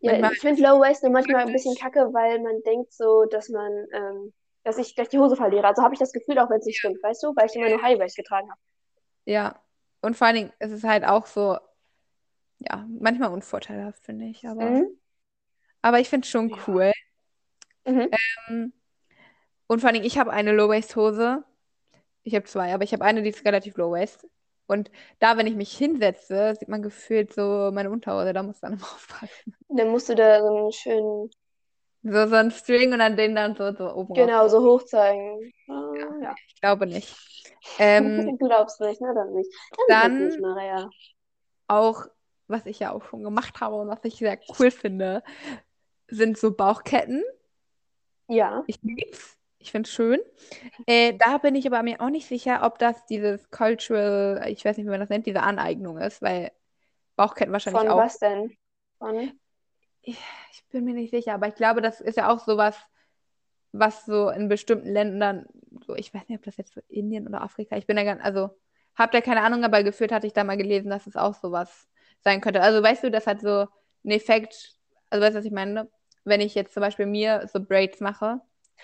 Ja, Manchmal- ich finde Low Waist nur manchmal ein bisschen kacke, weil man denkt so, dass man, ähm, dass ich gleich die Hose verliere. Also habe ich das Gefühl, auch wenn es nicht stimmt, weißt du, weil ich immer nur High Waist getragen habe. Ja. Und vor allen Dingen ist es halt auch so, ja, manchmal unvorteilhaft, finde ich. Aber, Mhm. aber ich finde es schon Ja. cool. Mhm. Ähm, Und vor allen Dingen, ich habe eine Low-Waist-Hose. Ich habe zwei, aber ich habe eine, die ist relativ Low-Waist. Und da, wenn ich mich hinsetze, sieht man gefühlt so meine Unterhose. Da muss man immer aufpassen. Dann musst du da so einen schönen, So, so ein String und dann den dann so, so oben genau, raus. so hoch zeigen. Ah, ja. Ich glaube nicht. Ähm, Du glaubst nicht, ne? Dann nicht. Dann- halt nicht, Maria. auch, was ich ja auch schon gemacht habe und was ich sehr cool finde, sind so Bauchketten. Ja. Ich lieb's. Ich finde es schön. Äh, da bin ich aber mir auch nicht sicher, ob das dieses Cultural, ich weiß nicht, wie man das nennt, diese Aneignung ist, weil Bauchketten wahrscheinlich Von auch. was denn? Von? Ich bin mir nicht sicher, aber ich glaube, das ist ja auch sowas, was so in bestimmten Ländern, so, ich weiß nicht, ob das jetzt so Indien oder Afrika, ich bin da ganz, also, hab da keine Ahnung, aber gefühlt hatte ich da mal gelesen, dass es auch sowas sein könnte. Also, weißt du, das hat so einen Effekt, also, weißt du, was ich meine? Wenn ich jetzt zum Beispiel mir so Braids mache,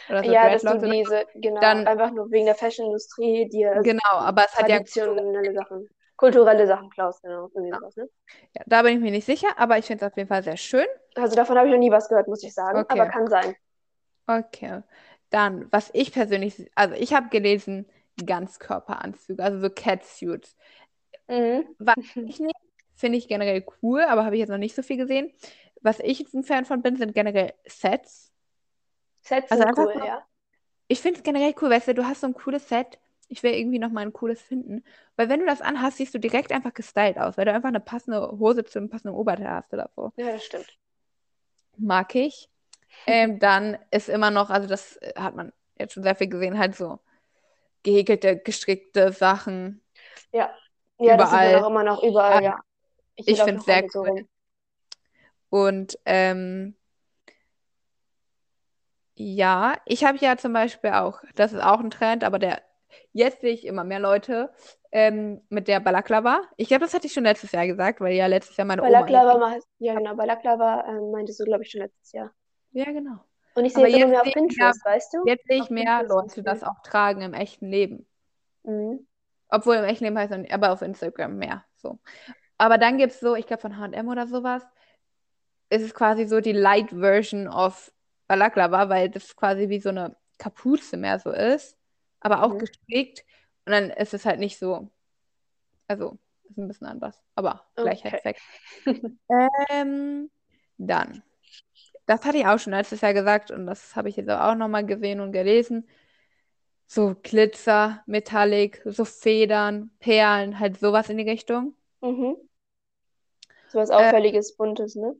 oder so Ja, dass du Dreadlocks oder diese, genau, dann- einfach nur wegen der Fashion-Industrie dir genau, aber es hat ja, traditionelle Sachen, kulturelle Sachen klaust, genau. Ja. sowas, ne? ja, da bin ich mir nicht sicher, aber ich finde es auf jeden Fall sehr schön. Also davon habe ich noch nie was gehört, muss ich sagen, Okay. aber kann sein. Okay. Dann, was ich persönlich, also ich habe gelesen, Ganzkörperanzüge, also so Catsuits. Mhm. Was ich nicht, finde ich generell cool, aber habe ich jetzt noch nicht so viel gesehen. Was ich jetzt ein Fan von bin, sind generell Sets. Sets Also sind cool, so- ja. Ich finde es generell cool, weißt du, du hast so ein cooles Set. Ich will irgendwie noch mal ein cooles finden. Weil wenn du das anhast, siehst du direkt einfach gestylt aus, weil du einfach eine passende Hose zu einem passenden Oberteil hast oder so. Ja, das stimmt. Mag ich. Ähm, dann ist immer noch, also das äh, hat man jetzt schon sehr viel gesehen, halt so gehäkelte, gestrickte Sachen. Ja, ja das sieht Überall. man auch immer noch überall, Ja. ja. Ich laufe find's noch sehr cool. Und ähm, ja, ich habe ja zum Beispiel auch, das ist auch ein Trend, aber der, jetzt sehe ich immer mehr Leute ähm, mit der Balaklava. Ich glaube, das hatte ich schon letztes Jahr gesagt, weil ja letztes Jahr meine Oma. Balaklava, ja genau, Balaklava ähm, meintest du, glaube ich, schon letztes Jahr. Ja, genau. Und ich sehe jetzt immer jetzt mehr auf ich mehr- Pinterest, weißt du? Jetzt sehe ich mehr Pinterest Leute das auch tragen im echten Leben. Mhm. Obwohl im echten Leben heißt es aber auf Instagram mehr. So. Aber dann gibt es so, ich glaube von HM oder sowas, ist es quasi so die Light Version of Balaklava, weil das quasi wie so eine Kapuze mehr so ist, aber auch Mhm. gestrickt. Und dann ist es halt nicht so, also ist ein bisschen anders, aber gleicher Okay. Effekt. ähm, dann, das hatte ich auch schon letztes Jahr gesagt und das habe ich jetzt auch nochmal gesehen und gelesen. So Glitzer, Metallic, so Federn, Perlen, halt sowas in die Richtung. Mhm. So was Äh, Auffälliges, Buntes, ne?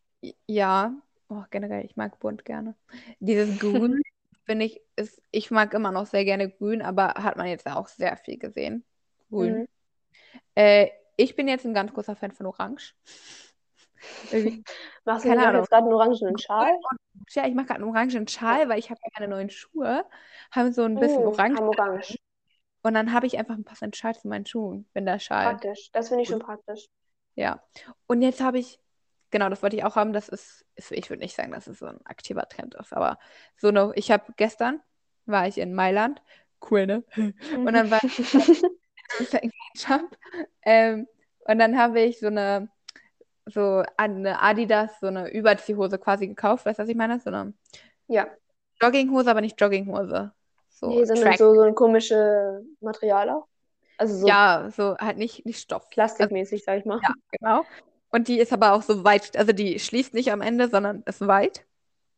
Ja, oh, generell, ich mag bunt gerne. Dieses Grün, finde ich, ist, ich mag immer noch sehr gerne Grün, aber hat man jetzt auch sehr viel gesehen. Grün. Mhm. Äh, ich bin jetzt ein ganz großer Fan von Orange. Machst du Keine dir Ahnung. jetzt gerade einen orangenen Schal? Ja, ich mache gerade einen orangen Schal, weil ich habe keine neuen Schuhe, haben so ein bisschen Mhm, orange. haben orange. Und dann habe ich einfach einen passenden Schal zu meinen Schuhen, wenn der Schal. Praktisch. Das finde ich schon praktisch. Ja. Und jetzt habe ich, genau, das wollte ich auch haben, das ist, ist ich würde nicht sagen, dass es so ein aktiver Trend ist, aber so eine, ich habe gestern, war ich in Mailand, cool, ne? Und dann war ich im Second Shop, ähm, und dann habe ich so eine, so eine Adidas, so eine Überziehhose quasi gekauft, weißt du, was ich meine? So eine Ja. Jogginghose, aber nicht Jogginghose. So Nee, sondern so, so ein komisches Material auch. Also so Ja, so halt nicht, nicht Stoff. plastikmäßig, sag ich mal. Ja, genau. Und die ist aber auch so weit, also die schließt nicht am Ende, sondern ist weit.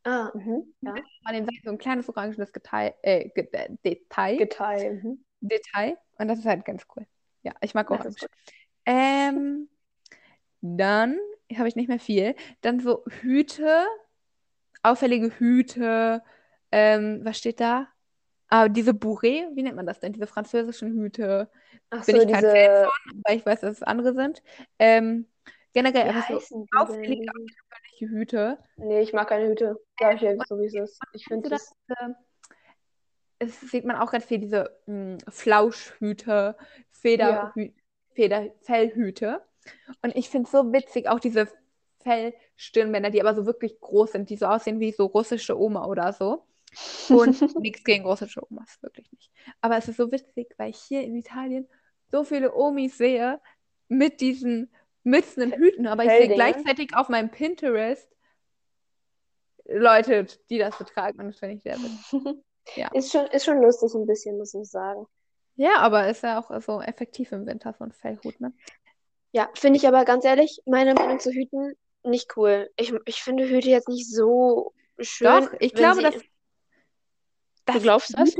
Ah, mhm. Ja. An den Seiten so ein kleines orangenes Detail, äh, äh, Detail, Detail. Mhm. Detail. Und das ist halt ganz cool. Ja, ich mag Das Orange. Ähm, dann habe ich nicht mehr viel. Dann so Hüte, auffällige Hüte. Ähm, was steht da? Ah, diese Bourrée, wie nennt man das denn? Diese französischen Hüte. Ach Bin so, ich kein diese. weil ich weiß, dass es andere sind. Ähm, generell Wie einfach so auffällige, auffällige Hüte. Nee, ich mag keine Hüte. Sag ich jetzt so, wie es ist. Ich finde das. das? Es sieht man auch ganz viel, diese mh, Flauschhüte, Federhü Feder Fellhüte. Und ich finde es so witzig, auch diese Fellstirnbänder, die aber so wirklich groß sind, die so aussehen wie so russische Oma oder so. Und nichts gegen russische Omas, wirklich nicht. Aber es ist so witzig, weil ich hier in Italien so viele Omis sehe mit diesen mützenden Hüten, aber ich sehe gleichzeitig auf meinem Pinterest Leute, die das so tragen und das finde ich sehr witzig. Ja. Ist schon, ist schon lustig ein bisschen, muss ich sagen. Ja, aber ist ja auch so effektiv im Winter, so ein Fellhut, ne? Ja, finde ich aber ganz ehrlich, meine Meinung zu Hüten nicht cool. Ich, ich finde Hüte jetzt nicht so schön. Doch, ich glaube, sie- dass, Du glaubst das?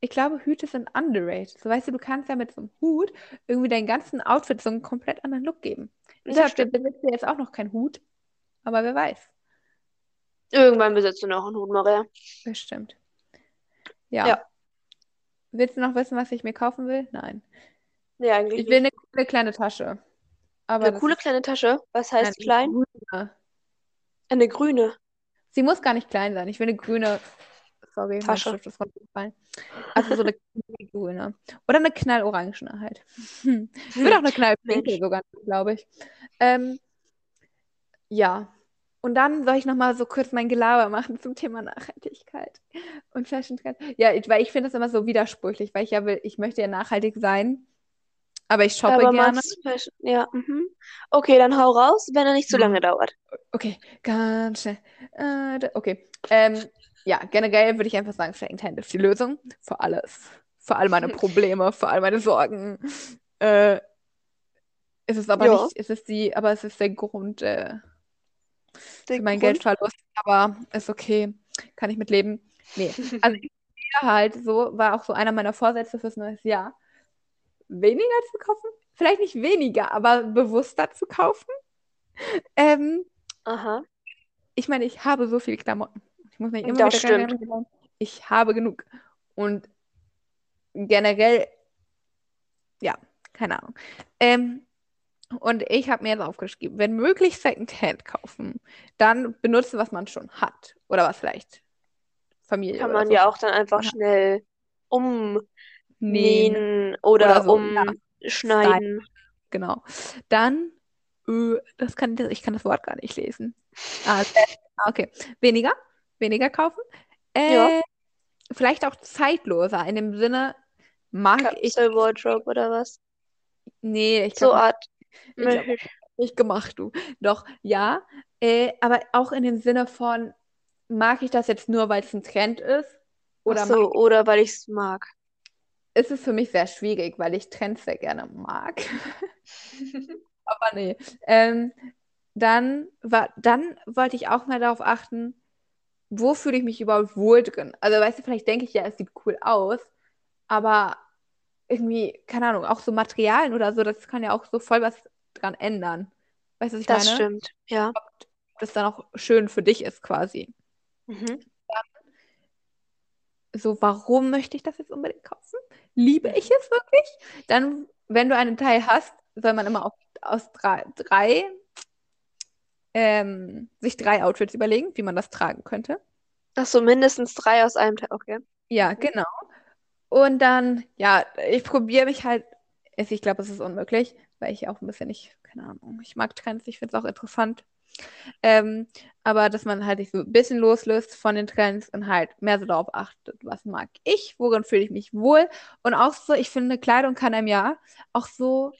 Ich glaube, Hüte sind underrated. So, weißt du, du kannst ja mit so einem Hut irgendwie deinen ganzen Outfit so einen komplett anderen Look geben. Ich Das besitze jetzt auch noch keinen Hut, aber wer weiß. Irgendwann besitzt du noch einen Hut, Maria. Bestimmt. Ja. Ja. Willst du noch wissen, was ich mir kaufen will? Nein. Nee, eigentlich Ich will nicht. eine coole kleine Tasche. Aber Eine das coole kleine Tasche. Was heißt klein? grüne. Eine grüne. Sie muss gar nicht klein sein. Ich will eine grüne. Sorry, Tasche. Ist runtergefallen. Also so eine grüne. Oder eine knallorangene halt. Hm. Ich will auch eine knallpinke sogar, glaube ich. Ähm, ja. Und dann soll ich nochmal so kurz mein Gelaber machen zum Thema Nachhaltigkeit und Fashion Trend. Ja, weil ich finde das immer so widersprüchlich, weil ich ja will, ich möchte ja nachhaltig sein, aber ich shoppe Aber gerne. Ja, mhm. Okay, dann hau raus, wenn er nicht zu Ja. lange dauert. Okay, ganz schnell. Äh, okay. Ähm, ja, generell würde ich einfach sagen, Secondhand ist die Lösung für alles. Für all meine Probleme, für all meine Sorgen. Äh, es ist aber Ja. nicht, es ist die, aber es ist der Grund äh, Der für meinen Grund? Geldverlust, aber ist okay, kann ich mitleben. Nee, also ich halt so, war auch so einer meiner Vorsätze fürs neue Jahr, weniger zu kaufen. Vielleicht nicht weniger, aber bewusster zu kaufen. Ähm, Aha. ich meine, ich habe so viele Klamotten. Ich muss mich immer Das wieder stimmt. ich habe genug. Und generell, ja, keine Ahnung. Ähm, und ich habe mir jetzt aufgeschrieben, wenn möglich Secondhand kaufen, dann benutzen, was man schon hat. Oder was vielleicht Familie Kann man so ja auch dann einfach Ja. schnell umnähen nähen. oder, Oder so, ja. umschneiden. Genau. Dann, das kann, ich kann das Wort gar nicht lesen. Ah, okay. Weniger, weniger kaufen. Äh, Ja. Vielleicht auch zeitloser. In dem Sinne mag ich, Capsule Wardrobe oder was? nee, ich So glaube Art. ich nicht gemacht, du. Doch, ja. Äh, aber auch in dem Sinne von, mag ich das jetzt nur, weil es ein Trend ist? Oder Ach so, oder weil ich es mag. ist es für mich sehr schwierig, weil ich Trends sehr gerne mag. Aber nee. Ähm, dann, war, dann wollte ich auch mal darauf achten, wo fühle ich mich überhaupt wohl drin? Also, weißt du, vielleicht denke ich ja, es sieht cool aus, aber irgendwie, keine Ahnung, auch so Materialien oder so, das kann ja auch so voll was dran ändern. Weißt du, was ich Das meine? stimmt, ja. Ob das dann auch schön für dich ist, quasi. Mhm. So, warum möchte ich das jetzt unbedingt kaufen? Liebe ich es wirklich? Dann, wenn du einen Teil hast, soll man immer auf, aus drei, drei ähm, sich drei Outfits überlegen, wie man das tragen könnte. Ach so, mindestens drei aus einem Teil. Okay. Ja, genau. Und dann, ja, ich probiere mich halt, ich glaube, es ist unmöglich, weil ich auch ein bisschen nicht, keine Ahnung, ich mag Trends, ich finde es auch interessant. Ähm, aber dass man halt sich so ein bisschen loslöst von den Trends und halt mehr so darauf achtet, was mag ich, worin fühle ich mich wohl. Und auch so, ich finde, Kleidung kann einem ja auch so,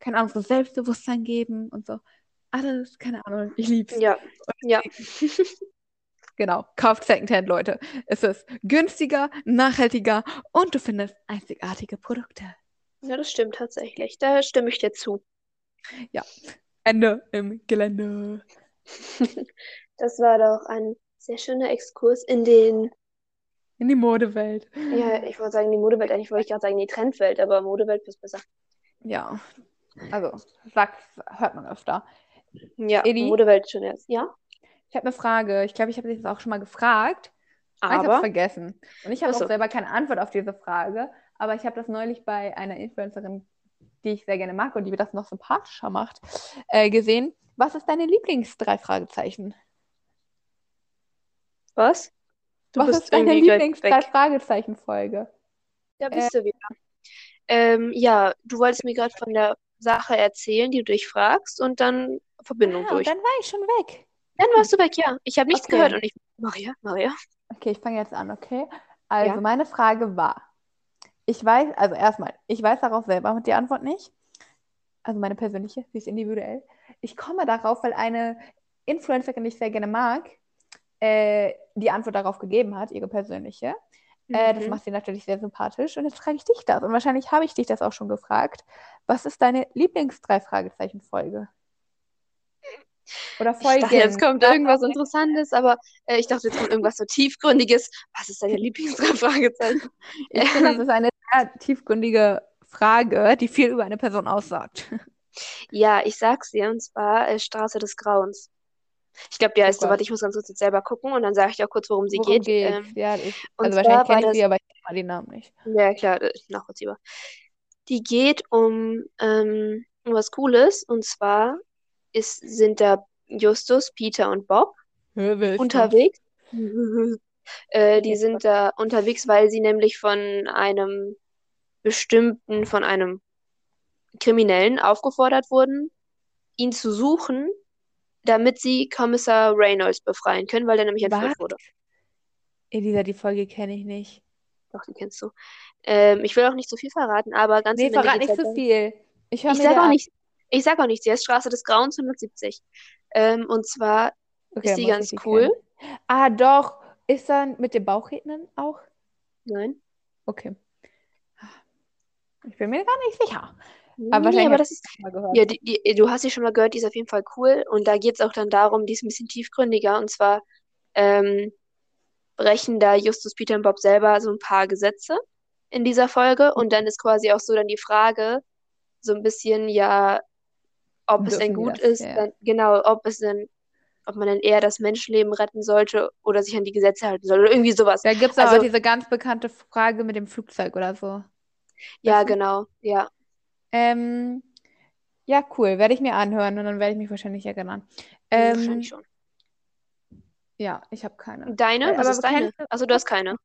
keine Ahnung, so Selbstbewusstsein geben und so. Alles, keine Ahnung, ich lieb's. Ja, ja. Genau, kauft Secondhand, Leute. Es ist günstiger, nachhaltiger und du findest einzigartige Produkte. Ja, das stimmt tatsächlich. Da stimme ich dir zu. Ende im Gelände. Das war doch ein sehr schöner Exkurs in den, In die Modewelt. ja, ich wollte sagen, die Modewelt, eigentlich wollte ich gerade sagen, die Trendwelt, aber Modewelt ist besser. Ja, also, sagt, hört man öfter. Ja, Edi? Modewelt schon erst. Ja, Ich habe eine Frage. Ich glaube, ich habe dich das auch schon mal gefragt. aber ich habe es vergessen. Und ich habe auch selber keine Antwort auf diese Frage. Aber ich habe das neulich bei einer Influencerin, die ich sehr gerne mag und die mir das noch sympathischer macht, äh, gesehen. Was ist deine Lieblings-drei Fragezeichen? was? Du Was ist deine Lieblings-drei. Fragezeichen-Folge? Da bist du wieder. Ähm, ja, du wolltest mir gerade von der Sache erzählen, die du dich fragst, und dann Verbindung Ah, durch. dann war ich schon weg. Dann warst du weg, ja. Ich habe nichts Okay. gehört und ich, Maria, Maria. Okay, ich fange jetzt an, okay? Also, Ja. meine Frage war, ich weiß, also erstmal, ich weiß darauf selber die Antwort nicht. Also meine persönliche, sie ist individuell. Ich komme darauf, weil eine Influencerin, die ich sehr gerne mag, äh, die Antwort darauf gegeben hat, ihre persönliche. Äh, das Mhm. macht sie natürlich sehr sympathisch. Und jetzt frage ich dich das. Und wahrscheinlich habe ich dich das auch schon gefragt. Was ist deine Lieblings-Drei-Fragezeichen-Folge? Oder Ich dachte, jetzt kommt irgendwas Interessantes, aber äh, ich dachte, jetzt kommt irgendwas so Tiefgründiges. Was ist deine Lieblingsfragezeichen? Ich finde, das ist eine sehr tiefgründige Frage, die viel über eine Person aussagt. ja, ich sag's dir, und zwar äh, Straße des Grauens. Ich glaube, die heißt so, Gott. warte, ich muss ganz kurz jetzt selber gucken und dann sage ich auch kurz, worum sie Worum geht. Ähm, Ja, ich, also wahrscheinlich kenne ich das, sie, aber ich kenne mal den Namen nicht. ja klar, äh, nachvollziehbar. Die geht um, ähm, um was Cooles, und zwar ist, sind da Justus, Peter und Bob das? unterwegs. Äh, die sind da unterwegs, weil sie nämlich von einem bestimmten, von einem Kriminellen aufgefordert wurden, ihn zu suchen, damit sie Kommissar Reynolds befreien können, weil der nämlich entführt wurde. Elisa, die Folge kenne ich nicht. Doch, die kennst du. Ähm, ich will auch nicht zu viel verraten, aber ganz Nee, verrat nicht halt so darum- viel. Ich höre mir sag auch nicht, ich sag auch nichts. Sie heißt Straße des Grauens 170. Ähm, und zwar Okay, ist die muss ganz cool. kennen. Ah, doch. Ist dann mit dem Bauchrednen auch? Nein. Okay. Ich bin mir gar nicht sicher. Nee, Aber wahrscheinlich aber das ist, ja, die, die, du hast sie schon mal gehört, die ist auf jeden Fall cool. Und da geht es auch dann darum, die ist ein bisschen tiefgründiger. Und zwar ähm, brechen da Justus, Peter und Bob selber so ein paar Gesetze in dieser Folge. Und dann ist quasi auch so dann die Frage, so ein bisschen, ja, ob es denn gut das? ist, Ja, dann, genau, ob es denn, ob man dann eher das Menschenleben retten sollte oder sich an die Gesetze halten soll oder irgendwie sowas. Da gibt es Also, diese ganz bekannte Frage mit dem Flugzeug oder so. ja, Weißt du? genau, ja. Ähm, ja, cool. Werde ich mir anhören und dann werde ich mich wahrscheinlich erinnern. Hm, Ähm, Wahrscheinlich schon. ja, ich habe keine. Deine? Äh, Was aber ist deine? Also du hast keine.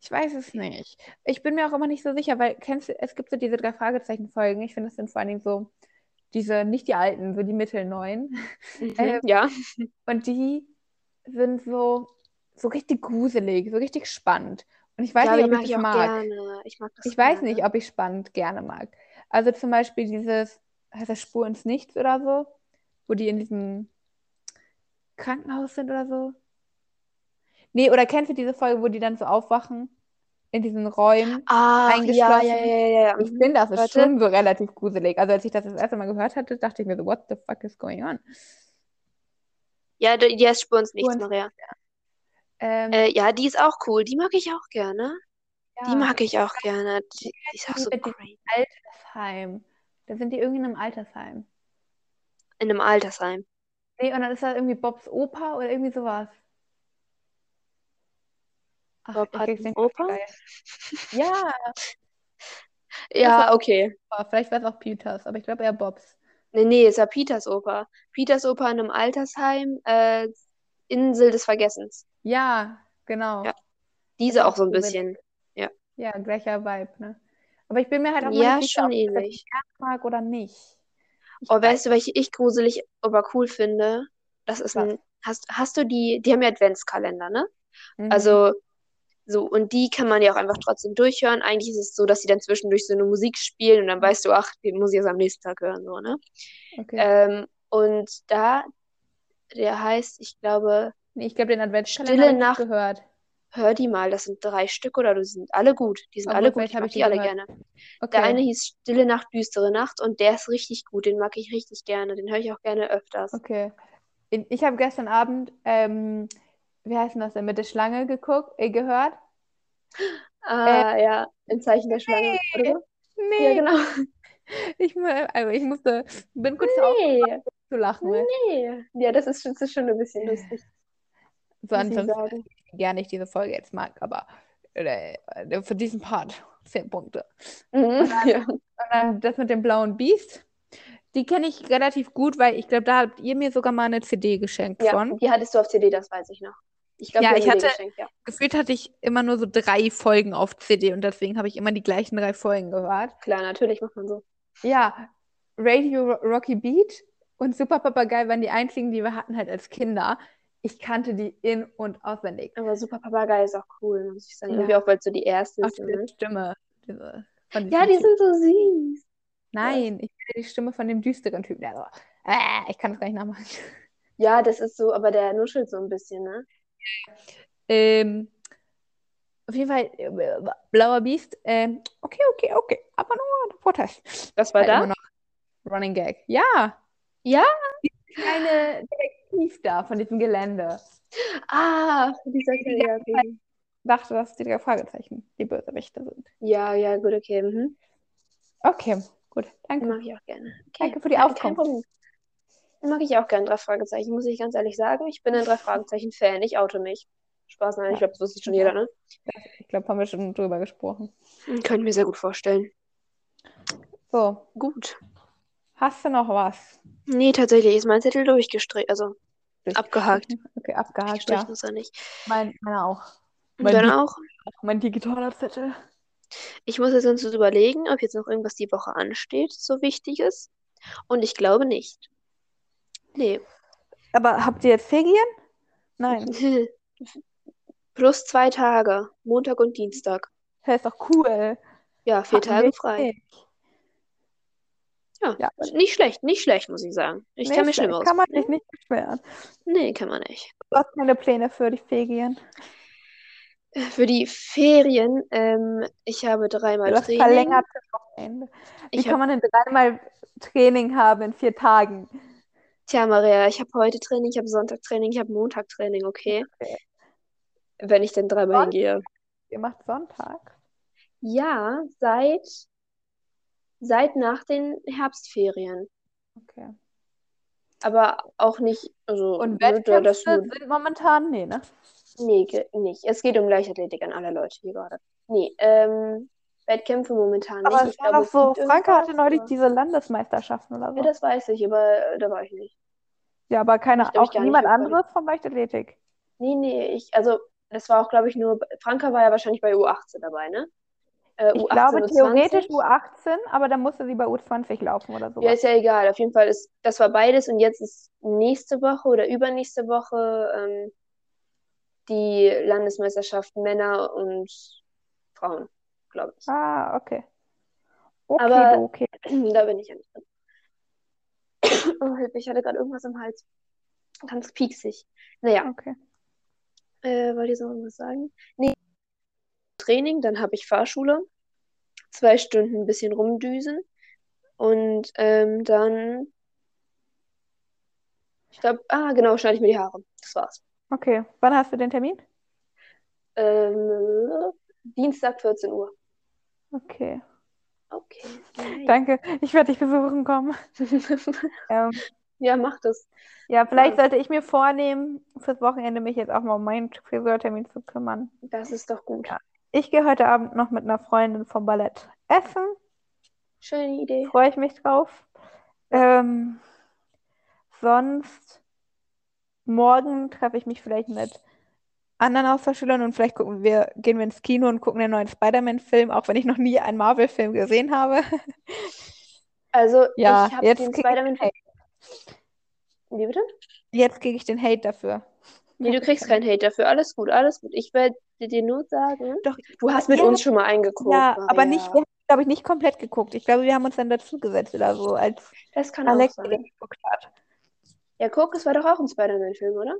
ich weiß es nicht. Ich bin mir auch immer nicht so sicher, weil kennst du, es gibt so diese drei Fragezeichen-Folgen. Ich finde, das sind vor allen Dingen so diese, nicht die alten, so die mittelneuen. Ähm, Mhm, ja. und die sind so, so richtig gruselig, so richtig spannend. Und ich weiß Ja, nicht, ob mag ich das mag. gerne. Ich mag das Ich weiß nicht, ob ich spannend gerne mag. Also zum Beispiel dieses, heißt das Spur ins Nichts oder so, wo die in diesem Krankenhaus sind oder so. Nee, oder kennst du diese Folge, wo die dann so aufwachen in diesen Räumen ja, eingeschlossen? ja, ja, ja. Ich finde, das ist Warte. schon so relativ gruselig. Also als ich das das erste Mal gehört hatte, dachte ich mir so, what the fuck is going on? Ja, heißt Spur ins Nichts, ins Maria. Ähm, Äh, ja, die ist auch cool. Die mag ich auch gerne. Die mag ich auch gerne. Die, die ist auch so crazy. Altersheim. Da sind die irgendwie in einem Altersheim. In einem Altersheim. Nee, und dann ist da irgendwie Bobs Opa oder irgendwie sowas. Ach, Bob ich hat krieg's einen nicht auf die Opa? Ja, Ja, war okay. Opa. Vielleicht war es auch Peters, aber ich glaube eher Bobs. Nee, nee, ist ja Peters Opa. Peters Opa in einem Altersheim, äh, Insel des Vergessens. Ja, genau. Ja, diese auch so ein bisschen. Ja. Ja, gleicher Vibe, ne? Aber ich bin mir halt auch Ja, nicht sicher, schon ob ich das mag oder nicht. Ich Oh, weiß weißt du, welche ich gruselig, aber cool finde? Das ist was. ein, hast, hast du die, die haben ja Adventskalender, ne? Mhm. Also, so, und die kann man ja auch einfach trotzdem durchhören. Eigentlich ist es so, dass sie dann zwischendurch so eine Musik spielen und dann weißt du, ach, den muss ich jetzt am nächsten Tag hören, so, ne? Okay. Ähm, und da, der heißt, ich glaube, Nee, ich glaube, den Adventskalender Stille habe ich nicht Nacht, gehört. hör die mal, das sind drei Stück oder die sind alle gut. Die sind alle Obwohl, gut, vielleicht ich mag ich die alle gehört. gerne. Der eine Okay, hieß Stille Nacht, düstere Nacht und der ist richtig gut, den mag ich richtig gerne, den höre ich auch gerne öfters. okay. Ich habe gestern Abend, ähm, wie heißt denn das denn, mit der Schlange geguckt, äh, gehört. Äh, Ah, ja, im Zeichen der Schlange, oder nee, so? Ja, nee. genau. Ich, also ich musste, bin kurz Nee, zu lachen, nee. Ja, das ist, das ist schon ein bisschen lustig. So, ansonsten, gerne ich diese Folge jetzt mag, aber äh, für diesen Part zehn Punkte. Mhm, Und dann, ja. und dann das mit dem blauen Biest, die kenne ich relativ gut, weil ich glaube, da habt ihr mir sogar mal eine CD geschenkt Ja, von. die hattest du auf CD, das weiß ich noch. Ich glaube, Ja, die ich hatte, ja. gefühlt hatte ich immer nur so drei Folgen auf CD und deswegen habe ich immer die gleichen drei Folgen gehört. Klar, natürlich macht man so. Ja, Radio Rocky Beat und Super Papagei waren die einzigen, die wir hatten halt als Kinder. Ich kannte die in- und auswendig. Aber Super Papagei ist auch cool, muss ich sagen. Irgendwie Ja, auch, weil es so die erste ist. diese Ne? Stimme diese, von Ja, die sind so süß. Nein, ich will die Stimme von dem düsteren Typen. Der so, äh, ich kann es gar nicht nachmachen. Ja, das ist so, aber der nuschelt so ein bisschen, ne? Ähm, auf jeden Fall, äh, Blauer Biest. Ähm, okay, okay, okay. Aber nur Protest. Was war Halt immer da? noch Running Gag. Ja, Ja? kleine Detektiv da von diesem Gelände. Ah, dieser Die ja, Zeit okay. dachte, dass die drei Fragezeichen die Bösewichte sind. Ja, ja, gut, okay. Mhm. Okay, gut. Danke. mag ich auch gerne. Okay, Danke für die kein, kein Auskunft. Problem. Den mag ich auch gerne, drei Fragezeichen, muss ich ganz ehrlich sagen. Ich bin ein drei Fragezeichen-Fan, ich oute mich. Spaß, nein, ich Ja, glaube, das wusste schon ich jeder, ne? Ich glaube, haben wir schon drüber gesprochen. Hm, Könnte ich mir sehr gut vorstellen. So, Gut. hast du noch was Nee, tatsächlich ist mein Zettel durchgestrichen, also abgehakt. durchgestrichen? Okay, abgehakt, Durchgestrichen ja. ist er nicht. Mein, meiner auch. Und Mein, dann Di auch. mein digitaler Zettel. Ich muss jetzt ganz kurz überlegen, ob jetzt noch irgendwas die Woche ansteht, so wichtig ist. Und ich glaube nicht. Nee. Aber habt ihr jetzt Ferien? Nein. Plus zwei Tage, Montag und Dienstag. Das ist doch cool. Ja, vier Hatten Tage frei. nicht. Ja, Ja. nicht schlecht, nicht schlecht, muss ich sagen. Ich Nee, kann schlecht. Schlimmeres Kann man sich nicht beschweren. Nee, kann man nicht. Du hast keine Pläne für die Ferien. Für die Ferien, ähm, ich habe dreimal Das Training. verlängerte Wochenende. Wie Ich kann hab, man denn dreimal Training haben in vier Tagen? Tja, Maria, ich habe heute Training, ich habe Sonntag Training, ich habe Montag Training, okay? Okay. Wenn ich denn dreimal Sonntag? hingehe. Ihr macht Sonntag? Ja, seit, seit nach den Herbstferien. Okay. Aber auch nicht, also, Und ne, das Wettkämpfe nur, sind momentan, nee, ne? nee, nicht. Es geht um Leichtathletik an alle Leute hier gerade. Nee, ähm, Wettkämpfe momentan nicht. Aber es war doch so, gibt Franke hatte neulich aber, diese Landesmeisterschaften oder ja, so. das weiß ich, aber äh, da war ich nicht. Ja, aber keine, ich auch niemand anderes vom Leichtathletik. Nee, nee, ich, also, das war auch, glaube ich, nur, Franka war ja wahrscheinlich bei U18 dabei, ne? Äh, Ich U18 glaube und theoretisch 20. U18, aber dann musste sie bei U20 laufen oder Ja, sowas. ist ja egal. Auf jeden Fall ist, das war beides und jetzt ist nächste Woche oder übernächste Woche ähm, die Landesmeisterschaft Männer und Frauen, glaube ich. Ah, okay. Okay, Aber okay. da bin ich ja nicht drin. Oh, Hilfe, ich hatte gerade irgendwas im Hals. Ganz pieksig. Naja, Okay. äh, wollte ich so irgendwas sagen? Nee, Training, dann habe ich Fahrschule. Zwei Stunden ein bisschen rumdüsen. Und ähm, dann, ich glaube, ah, genau, schneide ich mir die Haare. Das war's. Okay. Wann hast du den Termin? Ähm, Dienstag 14 Uhr. Okay. Okay. Nice. Danke. Ich werde dich besuchen kommen. Ähm, Ja, mach das. ja, vielleicht Ja, sollte ich mir vornehmen, fürs Wochenende mich jetzt auch mal um meinen Friseurtermin zu kümmern. das ist doch gut. Ja. Ich gehe heute Abend noch mit einer Freundin vom Ballett essen. Schöne Idee. Freue ich mich drauf. Ähm, sonst morgen treffe ich mich vielleicht mit anderen Austauschschülern und vielleicht gucken wir, gehen wir ins Kino und gucken den neuen Spider-Man-Film, auch wenn ich noch nie einen Marvel-Film gesehen habe. Also, Ja, ich habe jetzt den Spider-Man-Film. Wie bitte? Jetzt kriege ich den Hate dafür. Nee, du kriegst keinen. Hate dafür. Alles gut, alles gut. Ich werde dir nur sagen, Doch, du hast mit ihr uns schon mal eingeguckt, ja, aber nicht, Maria. wir haben, glaube ich, nicht komplett geguckt. Ich glaube, wir haben uns dann dazugesetzt oder so, als Das kann auch Alex geguckt hat. Ja, guck, es war doch auch ein Spider-Man-Film, oder?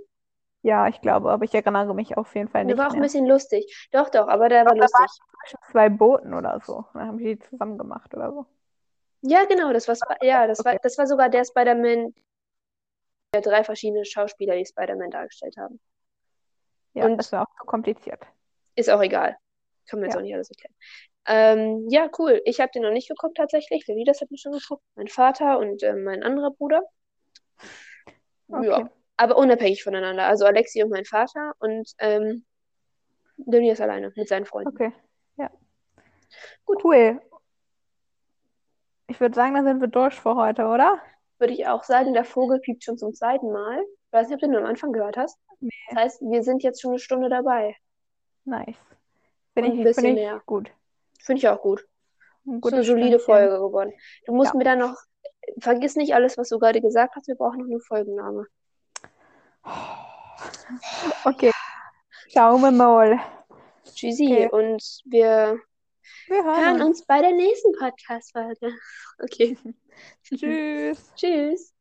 Ja, ich glaube, aber ich erinnere mich auf jeden Fall Der nicht war auch ein mehr. bisschen lustig. Doch, doch, aber der war Da war lustig. ich zwischen zwei Booten oder so. Dann haben die zusammen gemacht oder so. Ja, genau, das war, ja, das war, Okay. das war sogar der Spider-Man, der drei verschiedene Schauspieler, die Spider-Man dargestellt haben. Ja, Und das war auch zu kompliziert. ist auch egal. Kann man jetzt Ja. auch nicht alles erklären. Ähm, ja, cool. Ich habe den noch nicht geguckt tatsächlich. Der Lidas hat ihn schon geguckt. Mein Vater und äh, mein anderer Bruder. Ja, Okay. Aber unabhängig voneinander. Also Alexi und mein Vater und ähm, Leonidas alleine mit seinen Freunden. Okay. Ja. Gut. Cool. Ich würde sagen, dann sind wir durch für heute, oder? Würde ich auch sagen, der Vogel piept schon zum zweiten Mal. Ich weiß nicht, ob du den am Anfang gehört hast. Nee. Das heißt, wir sind jetzt schon eine Stunde dabei. Nice. Finde Und ein ich, bisschen finde ich mehr. gut. Finde ich auch gut. Ein Ist eine solide Stündchen. Folge geworden. Du musst Ja. mir dann noch, vergiss nicht alles, was du gerade gesagt hast. Wir brauchen noch eine Folgenname. Okay. Schauen wir mal. Tschüssi. Okay. Und wir Wir hören hören uns. bei der nächsten Podcast-Folge. Okay. Tschüss. Tschüss.